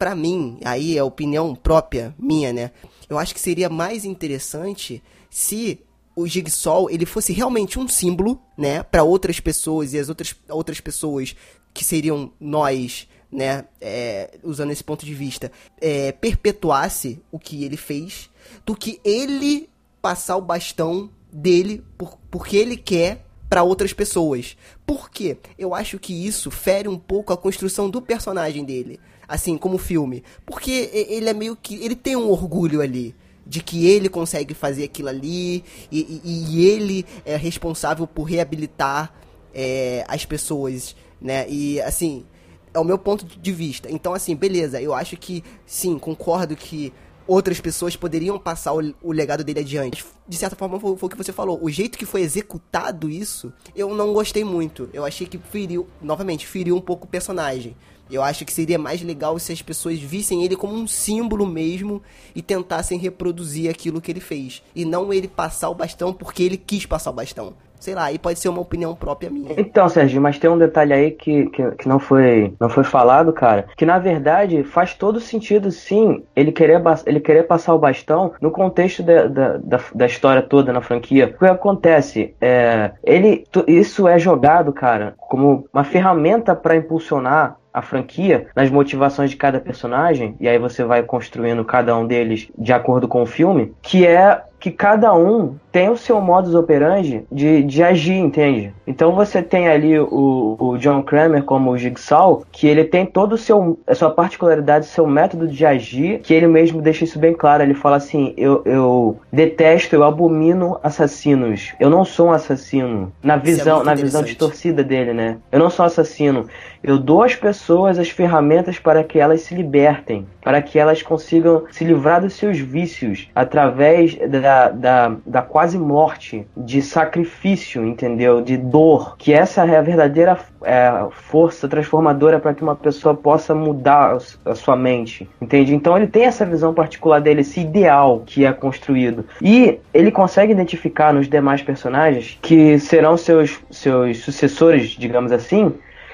para mim, aí é opinião própria minha, né? Eu acho que seria mais interessante se o Jigsaw ele fosse realmente um símbolo, né, para outras pessoas e as outras, outras pessoas que seriam nós, né, é, usando esse ponto de vista, é, perpetuasse o que ele fez, do que ele passar o bastão dele por, porque ele quer para outras pessoas. Por quê? Eu acho que isso fere um pouco a construção do personagem dele assim, como filme. Porque ele é meio que. Ele tem um orgulho ali. De que ele consegue fazer aquilo ali. E, e, e ele é responsável por reabilitar é, as pessoas, né? E assim. É o meu ponto de vista. Então, assim, beleza. Eu acho que, sim, concordo que outras pessoas poderiam passar o, o legado dele adiante. De certa forma, foi, foi, o que você falou. O jeito que foi executado isso, eu não gostei muito. Eu achei que feriu, novamente, feriu um pouco o personagem. Eu acho que seria mais legal se as pessoas vissem ele como um símbolo mesmo e tentassem reproduzir aquilo que ele fez. E não ele passar o bastão porque ele quis passar o bastão. Sei lá, aí pode ser uma opinião própria minha. Então, Sérgio, mas tem um detalhe aí que, que, que, não, foi, não foi falado, cara. Que na verdade faz todo sentido, sim, ele querer, ele querer passar o bastão no contexto da, da, da, da história toda na franquia. O que acontece? É, ele, isso é jogado, cara, como uma ferramenta para impulsionar a franquia nas motivações de cada personagem, e aí você vai construindo cada um deles de acordo com o filme, que é que cada um tem o seu modus operandi de, de agir, entende? Então você tem ali o, o John Kramer como o Jigsaw, que ele tem todo o seu a sua particularidade, seu método de agir, que ele mesmo deixa isso bem claro. Ele fala assim: eu, eu detesto, eu abomino assassinos. Eu não sou um assassino. Na é visão, é na visão distorcida dele, né? Eu não sou um assassino. Eu dou às pessoas as ferramentas para que elas se libertem, para que elas consigam se livrar dos seus vícios através da, da, da quase morte, de sacrifício, entendeu? De dor. Que essa é a verdadeira é, força transformadora para que uma pessoa possa mudar a sua mente, entende? Então ele tem essa visão particular dele, esse ideal que é construído. E ele consegue identificar nos demais personagens que serão seus, seus sucessores, digamos assim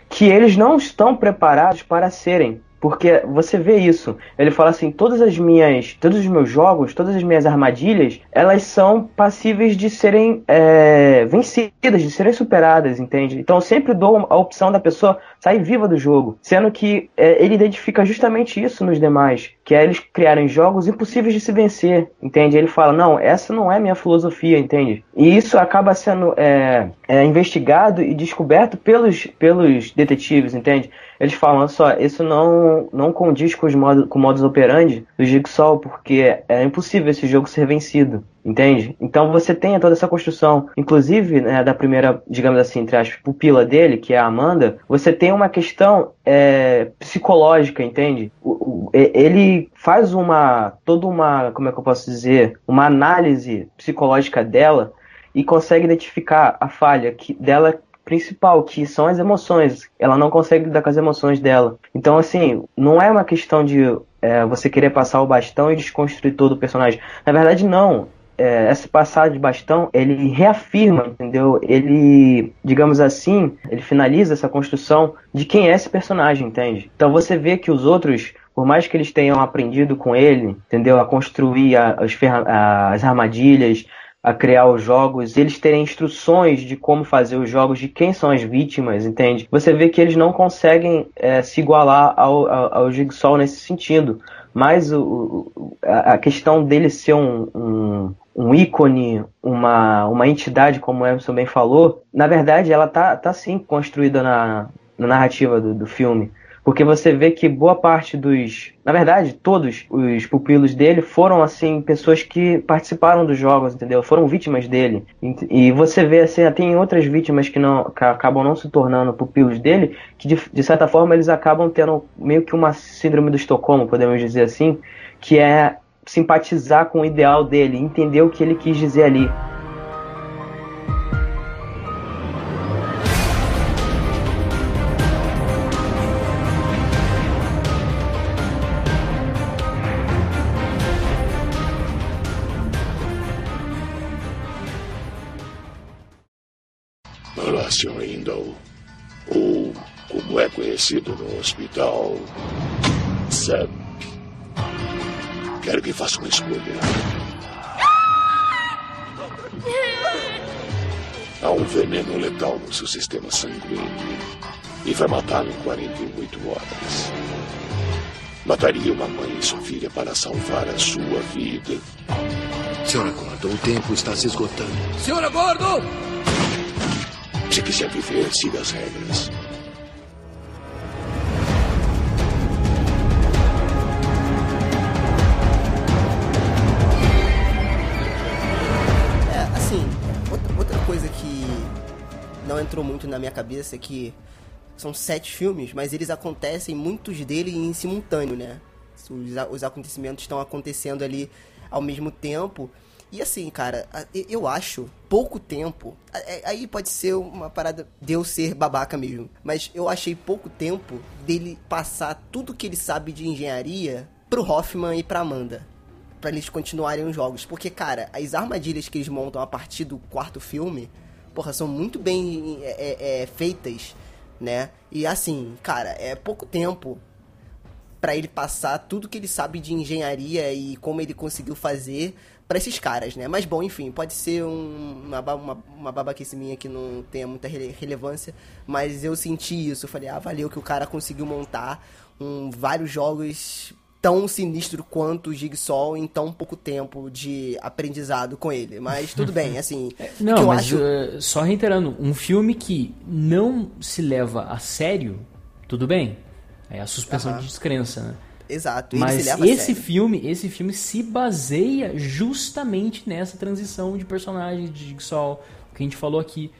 que eles não estão preparados para serem. Porque você vê isso. Ele fala assim: todas as minhas. Todos os meus jogos, todas as minhas armadilhas, elas são passíveis de serem é, vencidas, de serem superadas, entende? Então eu sempre dou a opção da pessoa sair viva do jogo. Sendo que é, ele identifica justamente isso nos demais. Que é eles criarem jogos impossíveis de se vencer, entende? Ele fala: não, essa não é minha filosofia, entende? E isso acaba sendo é, é investigado e descoberto pelos, pelos detetives, entende? Eles falam, só, isso não, não condiz com, os modos, com o modus operandi do Jigsaw, porque é impossível esse jogo ser vencido. Entende? Então você tem toda essa construção, inclusive né, da primeira, digamos assim, entre as pupila dele, que é a Amanda, você tem uma questão é, psicológica, entende? O, o, ele faz uma, toda uma, como é que eu posso dizer, uma análise psicológica dela e consegue identificar a falha que, dela principal, que são as emoções. Ela não consegue lidar com as emoções dela. Então, assim, não é uma questão de é, você querer passar o bastão e desconstruir todo o personagem. Na verdade, não. É, essa passada de bastão, ele reafirma, entendeu? Ele, digamos assim, ele finaliza essa construção de quem é esse personagem, entende? Então você vê que os outros, por mais que eles tenham aprendido com ele, entendeu? A construir a, as, as armadilhas, a criar os jogos, eles terem instruções de como fazer os jogos, de quem são as vítimas, entende? Você vê que eles não conseguem é, se igualar ao, ao, ao Jigsaw nesse sentido. Mas o, a questão dele ser um, um, um ícone, uma, uma entidade, como o Emerson bem falou, na verdade ela tá, tá sim construída na, na narrativa do, do filme. Porque você vê que boa parte dos. Na verdade, todos os pupilos dele foram, assim, pessoas que participaram dos jogos, entendeu? Foram vítimas dele. E você vê, assim, tem outras vítimas que, não, que acabam não se tornando pupilos dele, que de, de certa forma eles acabam tendo meio que uma síndrome do Estocolmo, podemos dizer assim, que é simpatizar com o ideal dele, entender o que ele quis dizer ali. Palácio Rindal, ou como é conhecido no hospital, Sam. Quero que faça uma escolha. Há um veneno letal no seu sistema sanguíneo e vai matá-lo em 48 horas. Mataria uma mãe e sua filha para salvar a sua vida. Senhora Gordon, o tempo está se esgotando. Senhora Gordon! Se quiser viver, siga as regras. Não entrou muito na minha cabeça é que são sete filmes, mas eles acontecem, muitos deles em simultâneo, né? Os, os acontecimentos estão acontecendo ali ao mesmo tempo. E assim, cara, eu acho pouco tempo. Aí pode ser uma parada de eu ser babaca mesmo. Mas eu achei pouco tempo dele passar tudo que ele sabe de engenharia pro Hoffman e pra Amanda. Pra eles continuarem os jogos. Porque, cara, as armadilhas que eles montam a partir do quarto filme, porra, são muito bem é, é, é feitas, né? E assim, cara, é pouco tempo para ele passar tudo que ele sabe de engenharia e como ele conseguiu fazer para esses caras, né? Mas bom, enfim, pode ser um, uma, uma, uma babaquice minha que não tenha muita rele relevância, mas eu senti isso. Eu falei, ah, valeu que o cara conseguiu montar um, vários jogos tão sinistro quanto o Jigsaw em tão pouco tempo de aprendizado com ele. Mas tudo bem, assim. É, não, mas acho... uh, só reiterando, um filme que não se leva a sério, tudo bem. É a suspensão de descrença, né? Exato. Mas esse filme, esse filme se baseia justamente nessa transição de personagem de Jigsaw que a gente falou aqui.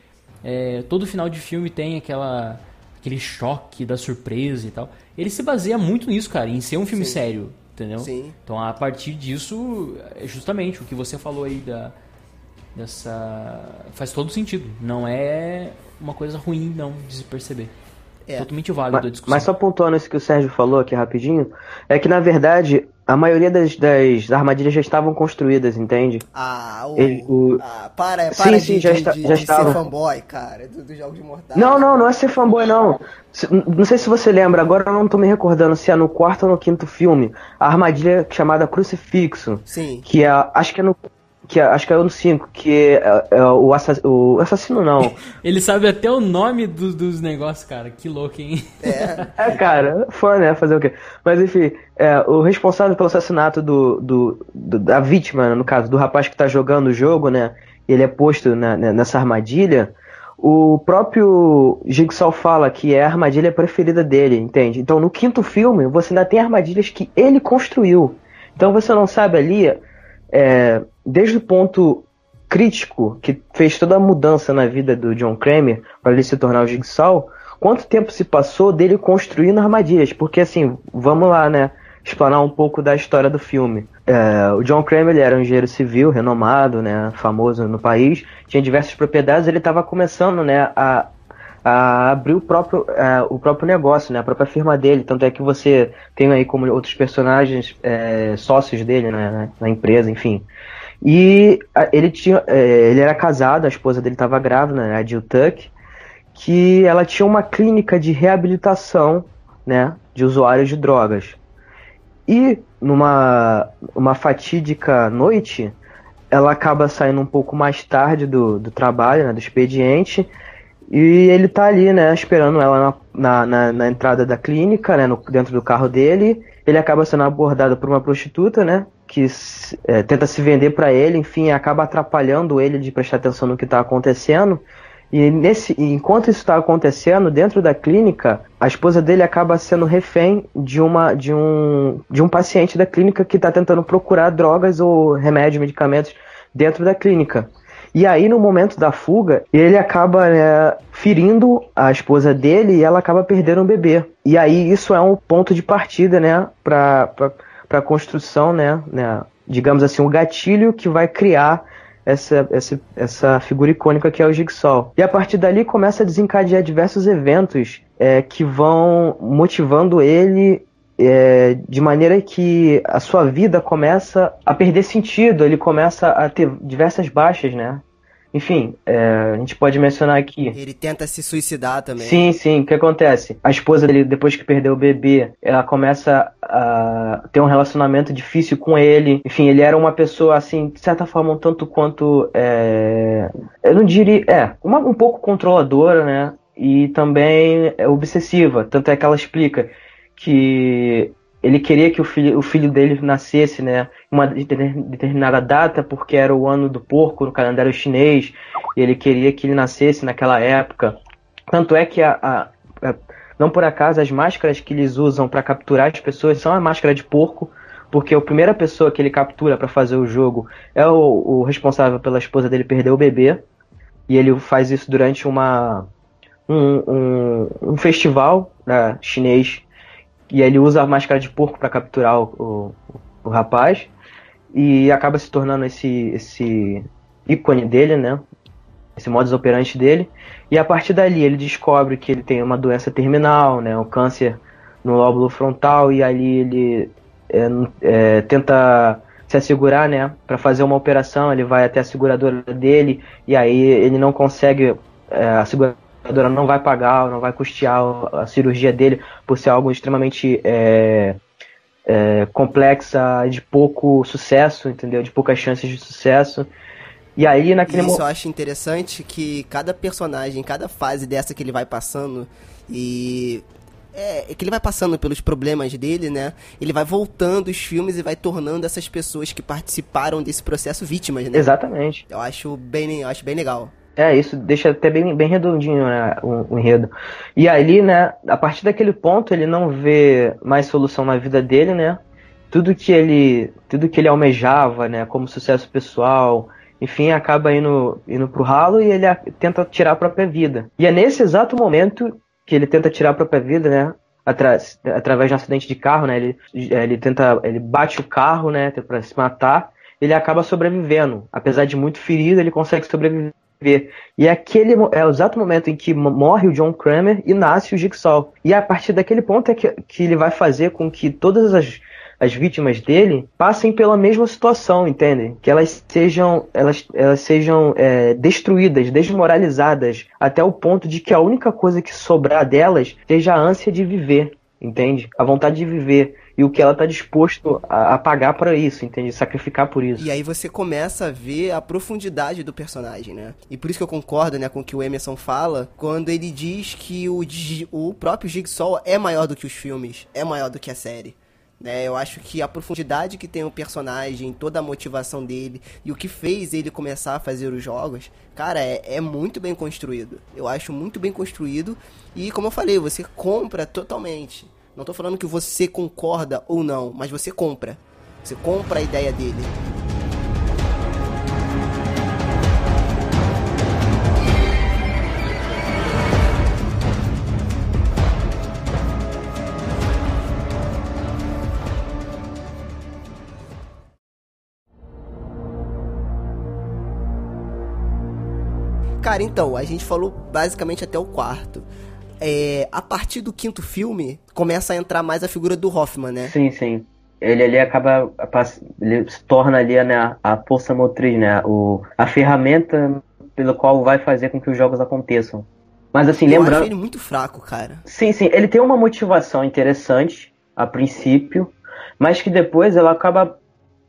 É, todo final de filme tem aquela aquele choque da surpresa e tal. Ele se baseia muito nisso, cara, em ser um filme Sim. sério, entendeu? Sim. Então a partir disso, é justamente o que você falou aí da dessa faz todo sentido. Não é uma coisa ruim não de se perceber. É. Totalmente válido mas, a discussão. Mas só pontuando isso que o Sérgio falou aqui rapidinho, é que na verdade a maioria das, das armadilhas já estavam construídas, entende? Ah, o, Ele, o... ah para, para sim, de, sim, já, está, de, já de estava. ser fanboy, cara, do, do jogo de mortal. Não, não, não é ser fanboy, não. Não sei se você lembra, agora eu não tô me recordando se é no quarto ou no quinto filme, a armadilha chamada Crucifixo. Sim. Que é, acho que é no que acho que é o no 5, que é, é o, assassino, o, assassino não. Ele sabe até o nome do, dos negócios, cara. Que louco, hein? É, é cara, foi, né? Fazer o quê? Mas enfim, é, o responsável pelo assassinato do, do, do, da vítima, no caso, do rapaz que tá jogando o jogo, né? Ele é posto na, nessa armadilha. O próprio Jigsaw fala que é a armadilha preferida dele, entende? Então no quinto filme você ainda tem armadilhas que ele construiu. Então você não sabe ali é, desde o ponto crítico que fez toda a mudança na vida do John Kramer para ele se tornar o Jigsaw, quanto tempo se passou dele construindo armadilhas? Porque assim, vamos lá, né? Explanar um pouco da história do filme. É, o John Kramer era um engenheiro civil renomado, né, famoso no país, tinha diversas propriedades, ele estava começando, né, a, a abrir o próprio, é, o próprio negócio, né, a própria firma dele. Tanto é que você tem aí como outros personagens é, sócios dele né, na empresa, enfim. E ele tinha, é, ele era casado, a esposa dele estava grávida, né, a Jill Tuck, que ela tinha uma clínica de reabilitação, né, de usuários de drogas. E numa uma fatídica noite, ela acaba saindo um pouco mais tarde do, do trabalho, né, do expediente, e ele tá ali, né, esperando ela na, na, na entrada da clínica, né, no, dentro do carro dele. Ele acaba sendo abordado por uma prostituta, né, que é, tenta se vender para ele, enfim, acaba atrapalhando ele de prestar atenção no que está acontecendo. E nesse, enquanto isso está acontecendo dentro da clínica, a esposa dele acaba sendo refém de uma de um de um paciente da clínica que está tentando procurar drogas ou remédios, medicamentos dentro da clínica. E aí, no momento da fuga, ele acaba né, ferindo a esposa dele e ela acaba perdendo o bebê. E aí, isso é um ponto de partida, né, para a construção, né, né, digamos assim, um gatilho que vai criar essa, essa, essa figura icônica que é o Jigsaw. E a partir dali começa a desencadear diversos eventos é, que vão motivando ele é, de maneira que a sua vida começa a perder sentido, ele começa a ter diversas baixas, né? Enfim, é, a gente pode mencionar aqui. Ele tenta se suicidar também. Sim, sim. O que acontece? A esposa dele, depois que perdeu o bebê, ela começa a ter um relacionamento difícil com ele. Enfim, ele era uma pessoa, assim, de certa forma, um tanto quanto. É, eu não diria. É, uma, um pouco controladora, né? E também é obsessiva. Tanto é que ela explica que ele queria que o filho, o filho dele nascesse, né, uma determinada data, porque era o ano do porco no calendário chinês, e ele queria que ele nascesse naquela época. Tanto é que a, a, a não por acaso as máscaras que eles usam para capturar as pessoas são a máscara de porco, porque a primeira pessoa que ele captura para fazer o jogo é o, o, responsável pela esposa dele perder o bebê, e ele faz isso durante uma um, um, um festival né, chinês E ele usa a máscara de porco para capturar o, o, o, rapaz. E acaba se tornando esse, esse ícone dele, né? Esse modus operandi dele. E a partir dali ele descobre que ele tem uma doença terminal, né? Um câncer no lóbulo frontal. E ali ele é, é, tenta se assegurar, né? Para fazer uma operação, ele vai até a seguradora dele. E aí ele não consegue. É, operadora não vai pagar, não vai custear a cirurgia dele por ser algo extremamente é, é, complexa, de pouco sucesso, entendeu? De poucas chances de sucesso. E aí naquele Isso eu acho interessante que cada personagem, cada fase dessa que ele vai passando e é, que ele vai passando pelos problemas dele, né? Ele vai voltando os filmes e vai tornando essas pessoas que participaram desse processo vítimas, né? Exatamente. Eu acho bem, eu acho bem legal. É, isso deixa até bem, bem redondinho né, o, o, enredo. E ali, né, a partir daquele ponto, ele não vê mais solução na vida dele, né? Tudo que ele, tudo que ele almejava, né, como sucesso pessoal, enfim, acaba indo, indo pro ralo e ele tenta tirar a própria vida. E é nesse exato momento que ele tenta tirar a própria vida, né? Atra através de um acidente de carro, né? Ele, ele tenta, ele bate o carro, né, para se matar. Ele acaba sobrevivendo, apesar de muito ferido, ele consegue sobreviver E aquele é o exato momento em que morre o John Kramer e nasce o Jigsaw. E a partir daquele ponto é que, que ele vai fazer com que todas as, as vítimas dele passem pela mesma situação, entende? Que elas sejam, elas, elas sejam é, destruídas, desmoralizadas, até o ponto de que a única coisa que sobrar delas seja a ânsia de viver, entende? A vontade de viver e o que ela tá disposto a, a pagar para isso, entende? Sacrificar por isso. E aí você começa a ver a profundidade do personagem, né? E por isso que eu concordo, né, com o que o Emerson fala, quando ele diz que o, o próprio Jigsaw é maior do que os filmes, é maior do que a série. Né, eu acho que a profundidade que tem o personagem, toda a motivação dele e o que fez ele começar a fazer os jogos, cara, é, é, muito bem construído. Eu acho muito bem construído e, como eu falei, você compra totalmente. Não tô falando que você concorda ou não, mas você compra. Você compra a ideia dele. Cara, então, a gente falou basicamente até o quarto é, a partir do quinto filme, começa a entrar mais a figura do Hoffman, né? Sim, sim. Ele ali acaba. Ele se torna ali né, a força motriz, né? O, a ferramenta pelo qual vai fazer com que os jogos aconteçam. Mas assim, Eu lembrando. acho ele muito fraco, cara. Sim, sim. Ele tem uma motivação interessante a princípio, mas que depois ela acaba.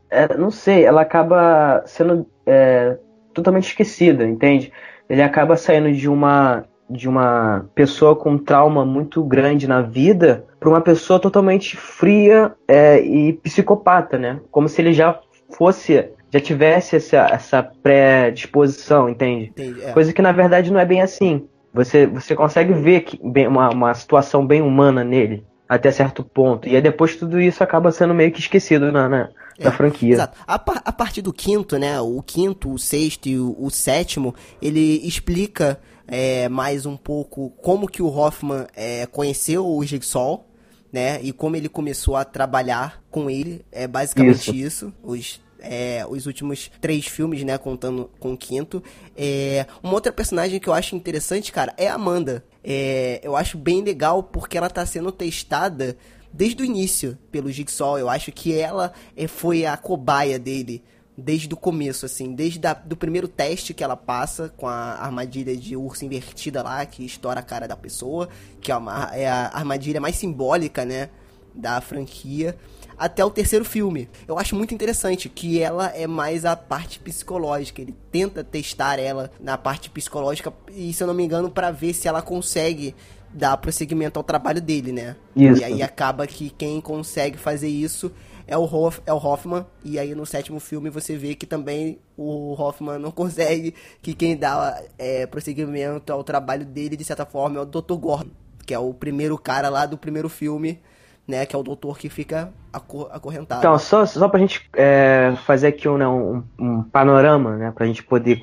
É, não sei, ela acaba sendo é, totalmente esquecida, entende? Ele acaba saindo de uma de uma pessoa com trauma muito grande na vida para uma pessoa totalmente fria é, e psicopata, né? Como se ele já fosse, já tivesse essa, essa predisposição, entende? Entendi, é. Coisa que na verdade não é bem assim. Você, você consegue ver que, bem, uma, uma situação bem humana nele, até certo ponto. E aí depois tudo isso acaba sendo meio que esquecido na, na, é, da franquia. Exato. A, a, partir do quinto, né? O quinto, o sexto e o, o sétimo, ele explica é, mais um pouco como que o Hoffman é, conheceu o Jigsaw, né? E como ele começou a trabalhar com ele. É basicamente isso. isso. Os, é, os últimos três filmes, né? Contando com o quinto. É, uma outra personagem que eu acho interessante, cara, é a Amanda. É, eu acho bem legal porque ela tá sendo testada desde o início pelo Jigsaw. Eu acho que ela é, foi a cobaia dele desde o começo, assim, desde o do primeiro teste que ela passa com a armadilha de urso invertida lá, que estoura a cara da pessoa, que é, uma, é a armadilha mais simbólica, né, da franquia, até o terceiro filme. Eu acho muito interessante que ela é mais a parte psicológica, ele tenta testar ela na parte psicológica e, se eu não me engano, para ver se ela consegue dar prosseguimento ao trabalho dele, né? Isso. E aí acaba que quem consegue fazer isso é o, Hoff, é o Hoffman. E aí no sétimo filme você vê que também o Hoffman não consegue, que quem dá é, prosseguimento ao trabalho dele, de certa forma, é o Dr. Gordon, que é o primeiro cara lá do primeiro filme, né? Que é o doutor que fica acor acorrentado. Então, só, só pra gente é, fazer aqui um, né, um, um, panorama, né? Pra gente poder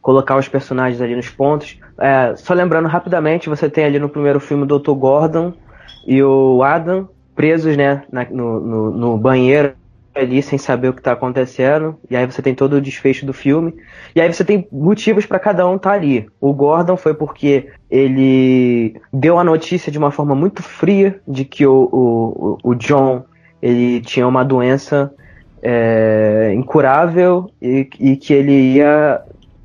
colocar os personagens ali nos pontos. É, só lembrando rapidamente, você tem ali no primeiro filme o Dr. Gordon e o Adam, presos, né, na, no, no, no banheiro ali sem saber o que está acontecendo, e aí você tem todo o desfecho do filme, e aí você tem motivos para cada um estar tá ali. O Gordon foi porque ele deu a notícia de uma forma muito fria de que o, o, o John ele tinha uma doença é, incurável e, e que ele ia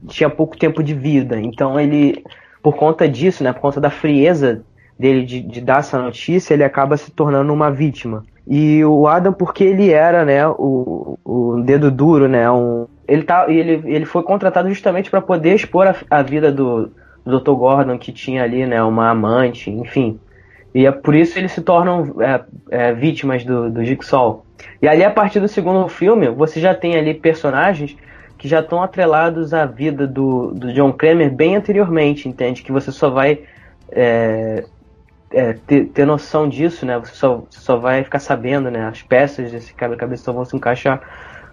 tinha pouco tempo de vida. Então ele, por conta disso, né, por conta da frieza dele de, de dar essa notícia, ele acaba se tornando uma vítima. E o Adam, porque ele era, né, o, o dedo duro, né, um, ele, tá, ele, ele foi contratado justamente para poder expor a, a vida do, do Dr. Gordon, que tinha ali, né, uma amante, enfim. E é por isso eles se tornam é, é, vítimas do, do Jigsaw. E ali, a partir do segundo filme, você já tem ali personagens que já estão atrelados à vida do, do John Kramer bem anteriormente, entende? Que você só vai é, é, ter, ter, noção disso, né? Você só, só vai ficar sabendo, né? As peças desse quebra-cabeça só vão se encaixar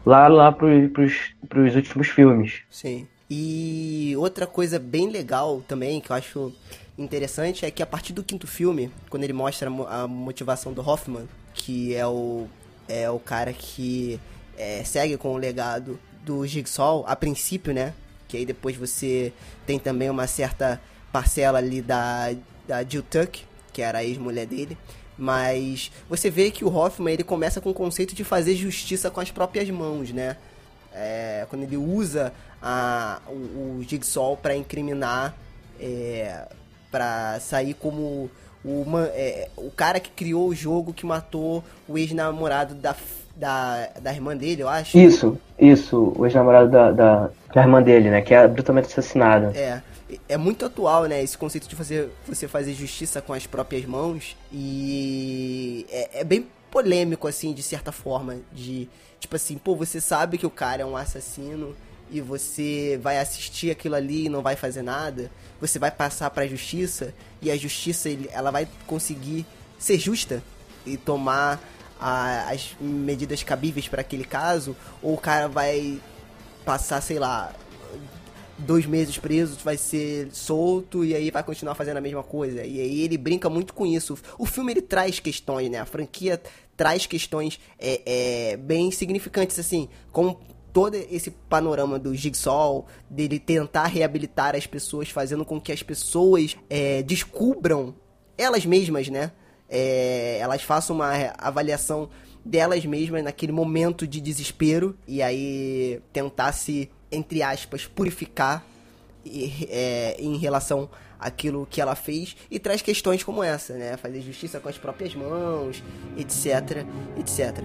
lá, lá pros, pros últimos filmes. Sim. E outra coisa bem legal também, que eu acho interessante, é que a partir do quinto filme, quando ele mostra a motivação do Hoffman, que é o, é o cara que é, segue com o legado do Jigsaw, a princípio, né? Que aí depois você tem também uma certa parcela ali da, da Jill Tuck, que era a ex-mulher dele. Mas você vê que o Hoffman ele começa com o conceito de fazer justiça com as próprias mãos, né? É, quando ele usa a, o, o Jigsaw para incriminar, é, para sair como o, é, o cara que criou o jogo que matou o ex-namorado da, da, da irmã dele, eu acho. Isso, isso, o ex-namorado da, da, da irmã dele, né? Que é brutalmente assassinada. É é muito atual, né? Esse conceito de fazer, você fazer justiça com as próprias mãos. E é, é, bem polêmico, assim, de certa forma. De, tipo assim, pô, você sabe que o cara é um assassino e você vai assistir aquilo ali e não vai fazer nada. Você vai passar pra justiça e a justiça, ela vai conseguir ser justa e tomar a, as medidas cabíveis para aquele caso. Ou o cara vai passar, sei lá, dois meses preso, vai ser solto e aí vai continuar fazendo a mesma coisa. E aí ele brinca muito com isso. O filme ele traz questões, né? A franquia traz questões é, é, bem significantes, assim, com todo esse panorama do Jigsaw, dele tentar reabilitar as pessoas, fazendo com que as pessoas é, descubram elas mesmas, né? É, elas façam uma avaliação delas mesmas naquele momento de desespero e aí tentar se entre aspas, purificar é, em relação àquilo que ela fez e traz questões como essa, né? Fazer justiça com as próprias mãos, etc, etc.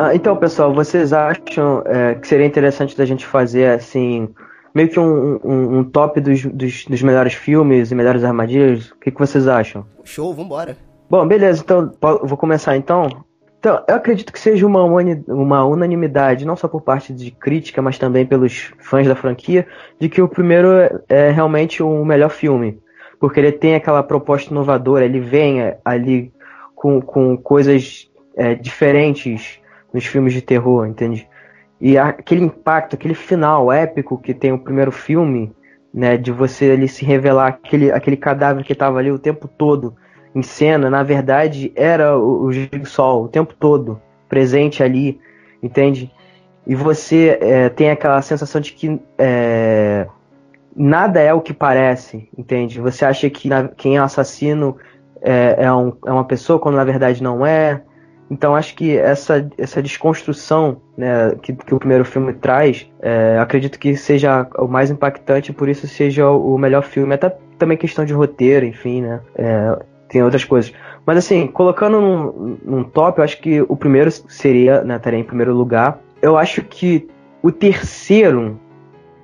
Ah, então, pessoal, vocês acham é, que seria interessante da gente fazer assim, meio que um, um, um top dos, dos, dos, melhores filmes e melhores armadilhas? O que, que vocês acham? Show, vambora. Bom, beleza, então vou começar então. Então, eu acredito que seja uma, uma unanimidade, não só por parte de crítica, mas também pelos fãs da franquia, de que o primeiro é, é realmente o melhor filme. Porque ele tem aquela proposta inovadora, ele vem é, ali com, com coisas é, diferentes nos filmes de terror, entende? E aquele impacto, aquele final épico que tem o primeiro filme, né, de você ali se revelar aquele, aquele cadáver que estava ali o tempo todo em cena, na verdade era o, o Jigsaw o tempo todo presente ali, entende? E você é, tem aquela sensação de que é, nada é o que parece, entende? Você acha que na, quem é assassino é, é, um, é uma pessoa quando na verdade não é. Então acho que essa, essa desconstrução né, que, que o primeiro filme traz, é, acredito que seja o mais impactante, por isso seja o melhor filme. Até também questão de roteiro, enfim, né? É, tem outras coisas. Mas assim, colocando num, num, top, eu acho que o primeiro seria, né, estaria em primeiro lugar. Eu acho que o terceiro,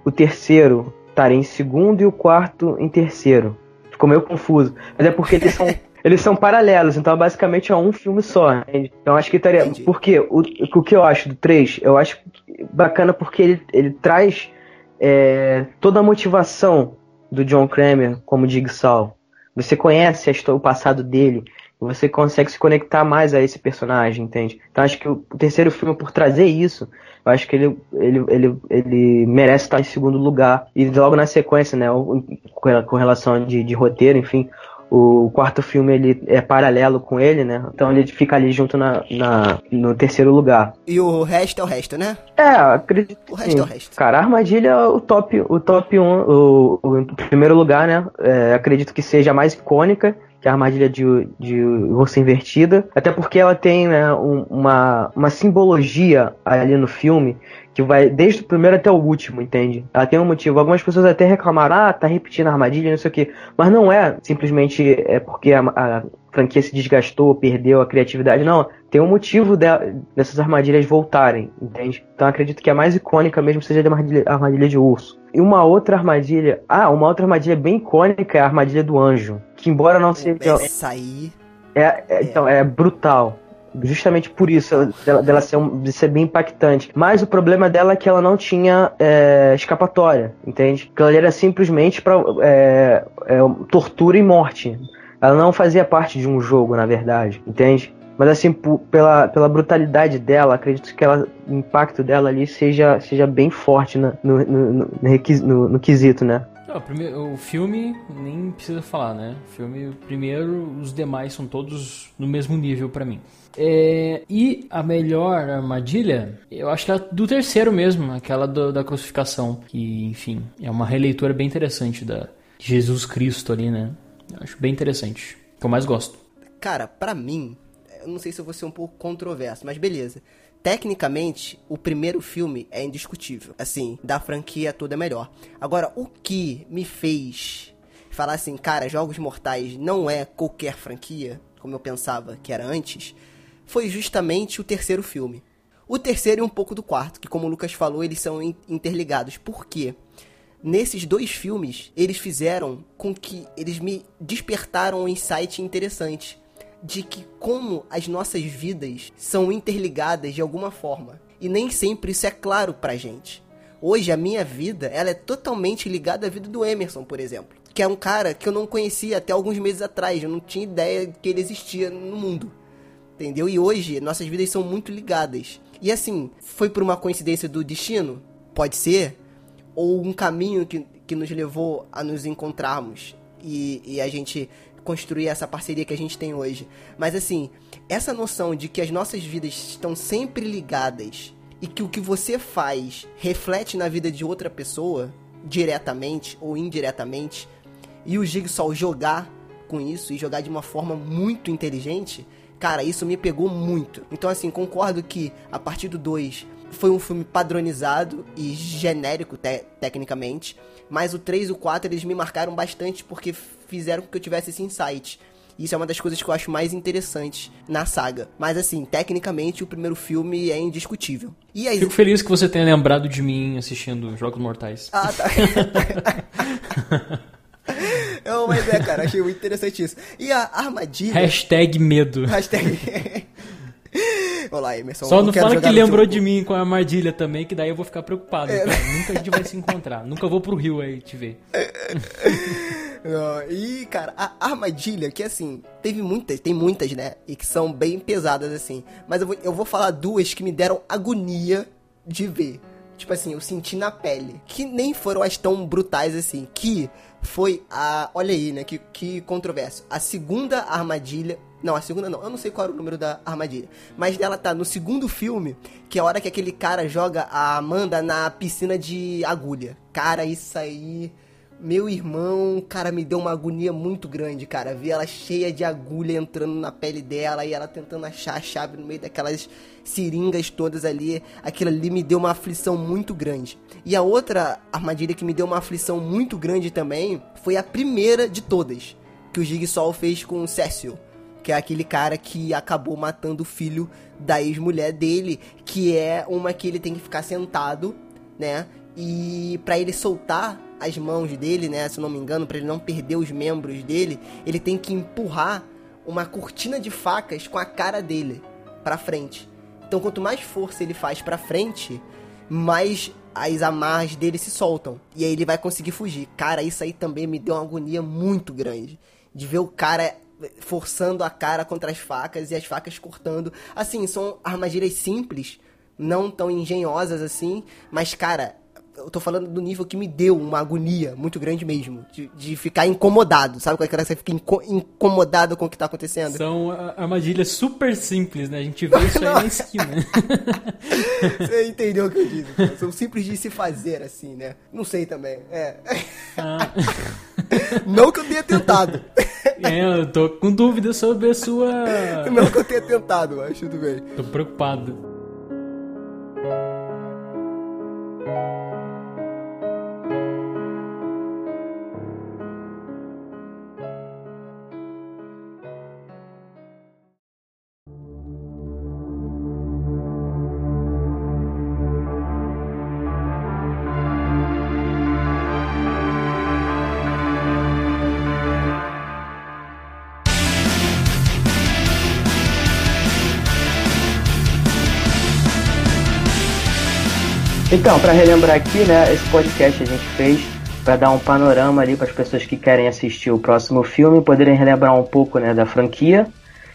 o terceiro estaria em segundo e o quarto em terceiro. Ficou meio confuso. Mas é porque eles são eles são paralelos, então basicamente é um filme só. Entende? Então acho que estaria. Entendi. Porque o, o que eu acho do 3, eu acho bacana porque ele, ele traz é, toda a motivação do John Kramer como Jigsaw. Você conhece o passado dele, você consegue se conectar mais a esse personagem, entende? Então acho que o, o terceiro filme, por trazer isso, eu acho que ele, ele, ele, ele merece estar em segundo lugar. E logo na sequência, né, com relação de, de roteiro, enfim, o quarto filme ele é paralelo com ele, né? Então ele fica ali junto na, na no terceiro lugar. E o resto é o resto, né? É, acredito. O resto sim. é o resto. Cara, a armadilha é o top, o top 1, um, o, o primeiro lugar, né? É, acredito que seja a mais icônica que é a armadilha de, de urso invertida, até porque ela tem né, um, uma, uma simbologia ali no filme que vai desde o primeiro até o último, entende? Ela tem um motivo. Algumas pessoas até reclamaram, ah, tá repetindo a armadilha, não sei o quê. Mas não é simplesmente é porque a, a franquia se desgastou, perdeu a criatividade. Não, tem um motivo de, dessas armadilhas voltarem, entende? Então acredito que a mais icônica mesmo seja a armadilha, a armadilha de urso. E uma outra armadilha. Ah, uma outra armadilha bem icônica é a armadilha do anjo. Que embora não seja. Essa aí. É, é, é. Então, é brutal justamente por isso, dela, dela ser, um, de ser bem impactante. Mas o problema dela é que ela não tinha é, escapatória, entende? Que ela era simplesmente para é, é, tortura e morte. Ela não fazia parte de um jogo, na verdade, entende? Mas assim, pela, pela brutalidade dela, acredito que ela, o impacto dela ali seja, seja bem forte no, no, no, no, no quesito, né? O, primeiro, o filme nem precisa falar, né? O filme, primeiro, os demais são todos no mesmo nível para mim. É, e a melhor armadilha, eu acho que é do terceiro mesmo, aquela do, da crucificação, que, enfim, é uma releitura bem interessante da Jesus Cristo ali, né? Eu acho bem interessante, que eu mais gosto. Cara, para mim, eu não sei se eu vou ser um pouco controverso, mas beleza tecnicamente, o primeiro filme é indiscutível. Assim, da franquia toda é melhor. Agora, o que me fez falar assim, cara, Jogos Mortais não é qualquer franquia, como eu pensava que era antes, foi justamente o terceiro filme. O terceiro e um pouco do quarto, que como o Lucas falou, eles são interligados. Por quê? Nesses dois filmes, eles fizeram com que eles me despertaram um insight interessante de que como as nossas vidas são interligadas de alguma forma. E nem sempre isso é claro pra gente. Hoje a minha vida, ela é totalmente ligada à vida do Emerson, por exemplo, que é um cara que eu não conhecia até alguns meses atrás, eu não tinha ideia que ele existia no mundo. Entendeu? E hoje nossas vidas são muito ligadas. E assim, foi por uma coincidência do destino? Pode ser. Ou um caminho que, que nos levou a nos encontrarmos e, e a gente construir essa parceria que a gente tem hoje. Mas assim, essa noção de que as nossas vidas estão sempre ligadas e que o que você faz reflete na vida de outra pessoa, diretamente ou indiretamente, e o Jigsaw jogar com isso e jogar de uma forma muito inteligente, cara, isso me pegou muito. Então, assim, concordo que a partir do 2 foi um filme padronizado e genérico te tecnicamente, mas o 3 e o 4 eles me marcaram bastante porque fizeram com que eu tivesse esse insight. Isso é uma das coisas que eu acho mais interessantes na saga. Mas assim, tecnicamente o primeiro filme é indiscutível. E aí... Fico feliz que você tenha lembrado de mim assistindo Jogos Mortais. Ah, tá. Não, mas é, cara, achei muito interessante isso. E a armadilha. Hashtag medo. Hashtag. Olá, Emerson. Só não, não fala que lembrou de mim com a armadilha também, que daí eu vou ficar preocupado. É. Nunca a gente vai se encontrar. Nunca vou pro Rio aí te ver. e, cara, a armadilha, que assim, teve muitas, tem muitas, né? E que são bem pesadas, assim. Mas eu vou, eu vou falar duas que me deram agonia de ver. Tipo assim, eu senti na pele. Que nem foram as tão brutais assim. Que foi a. Olha aí, né? Que, que controverso. A segunda armadilha não, a segunda não. Eu não sei qual era o número da armadilha. Mas ela tá no segundo filme, que é a hora que aquele cara joga a Amanda na piscina de agulha. Cara, isso aí. Meu irmão, cara, me deu uma agonia muito grande, cara. Ver ela cheia de agulha entrando na pele dela e ela tentando achar a chave no meio daquelas seringas todas ali. Aquilo ali me deu uma aflição muito grande. E a outra armadilha que me deu uma aflição muito grande também foi a primeira de todas, que o Jigsaw fez com o Cecil que é aquele cara que acabou matando o filho da ex-mulher dele, que é uma que ele tem que ficar sentado, né? E para ele soltar as mãos dele, né, se não me engano, para ele não perder os membros dele, ele tem que empurrar uma cortina de facas com a cara dele para frente. Então, quanto mais força ele faz para frente, mais as amarras dele se soltam. E aí ele vai conseguir fugir. Cara, isso aí também me deu uma agonia muito grande. De ver o cara forçando a cara contra as facas e as facas cortando. Assim, são armadilhas simples, não tão engenhosas assim, mas cara, eu tô falando do nível que me deu uma agonia muito grande mesmo. De, de ficar incomodado. Sabe quando é você fica inco incomodado com o que tá acontecendo? São armadilhas super simples, né? A gente vê isso aí na esquina. você entendeu o que eu disse? São simples de se fazer, assim, né? Não sei também. É. Ah. Não que eu tenha tentado. É, eu tô com dúvida sobre a sua. Não que eu tenha tentado, mas tudo bem. Tô preocupado. Então, para relembrar aqui, né, esse podcast a gente fez para dar um panorama ali para as pessoas que querem assistir o próximo filme, poderem relembrar um pouco, né, da franquia,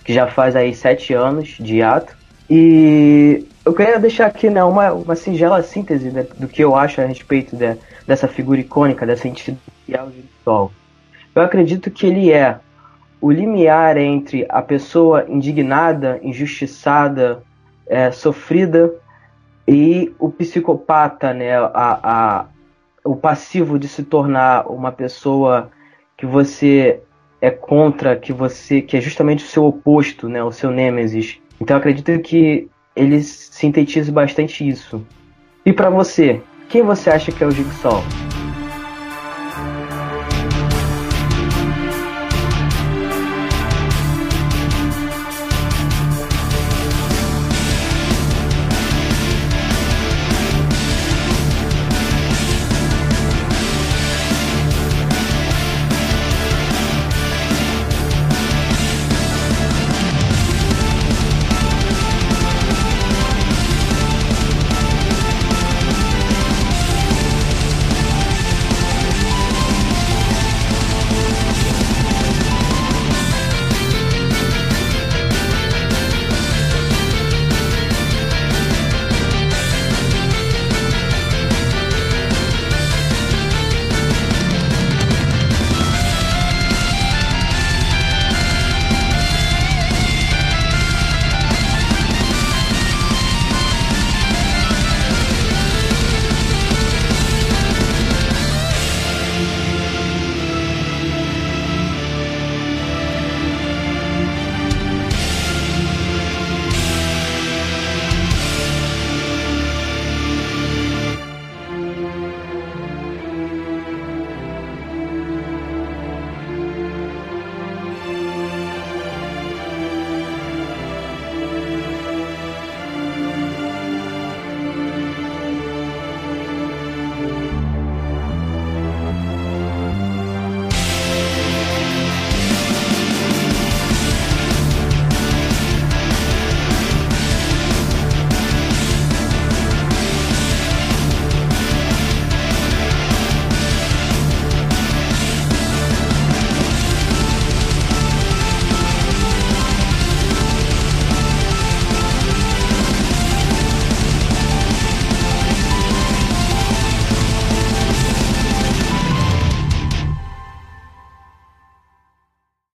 que já faz aí sete anos de ato. E eu queria deixar aqui, né, uma, uma singela síntese né, do que eu acho a respeito de, dessa figura icônica, dessa entidade de sol. Eu acredito que ele é o limiar entre a pessoa indignada, injustiçada, é, sofrida e o psicopata, né, a, a, o passivo de se tornar uma pessoa que você é contra, que você que é justamente o seu oposto, né, o seu nêmesis. Então eu acredito que ele sintetiza bastante isso. E para você, quem você acha que é o Jigsaw?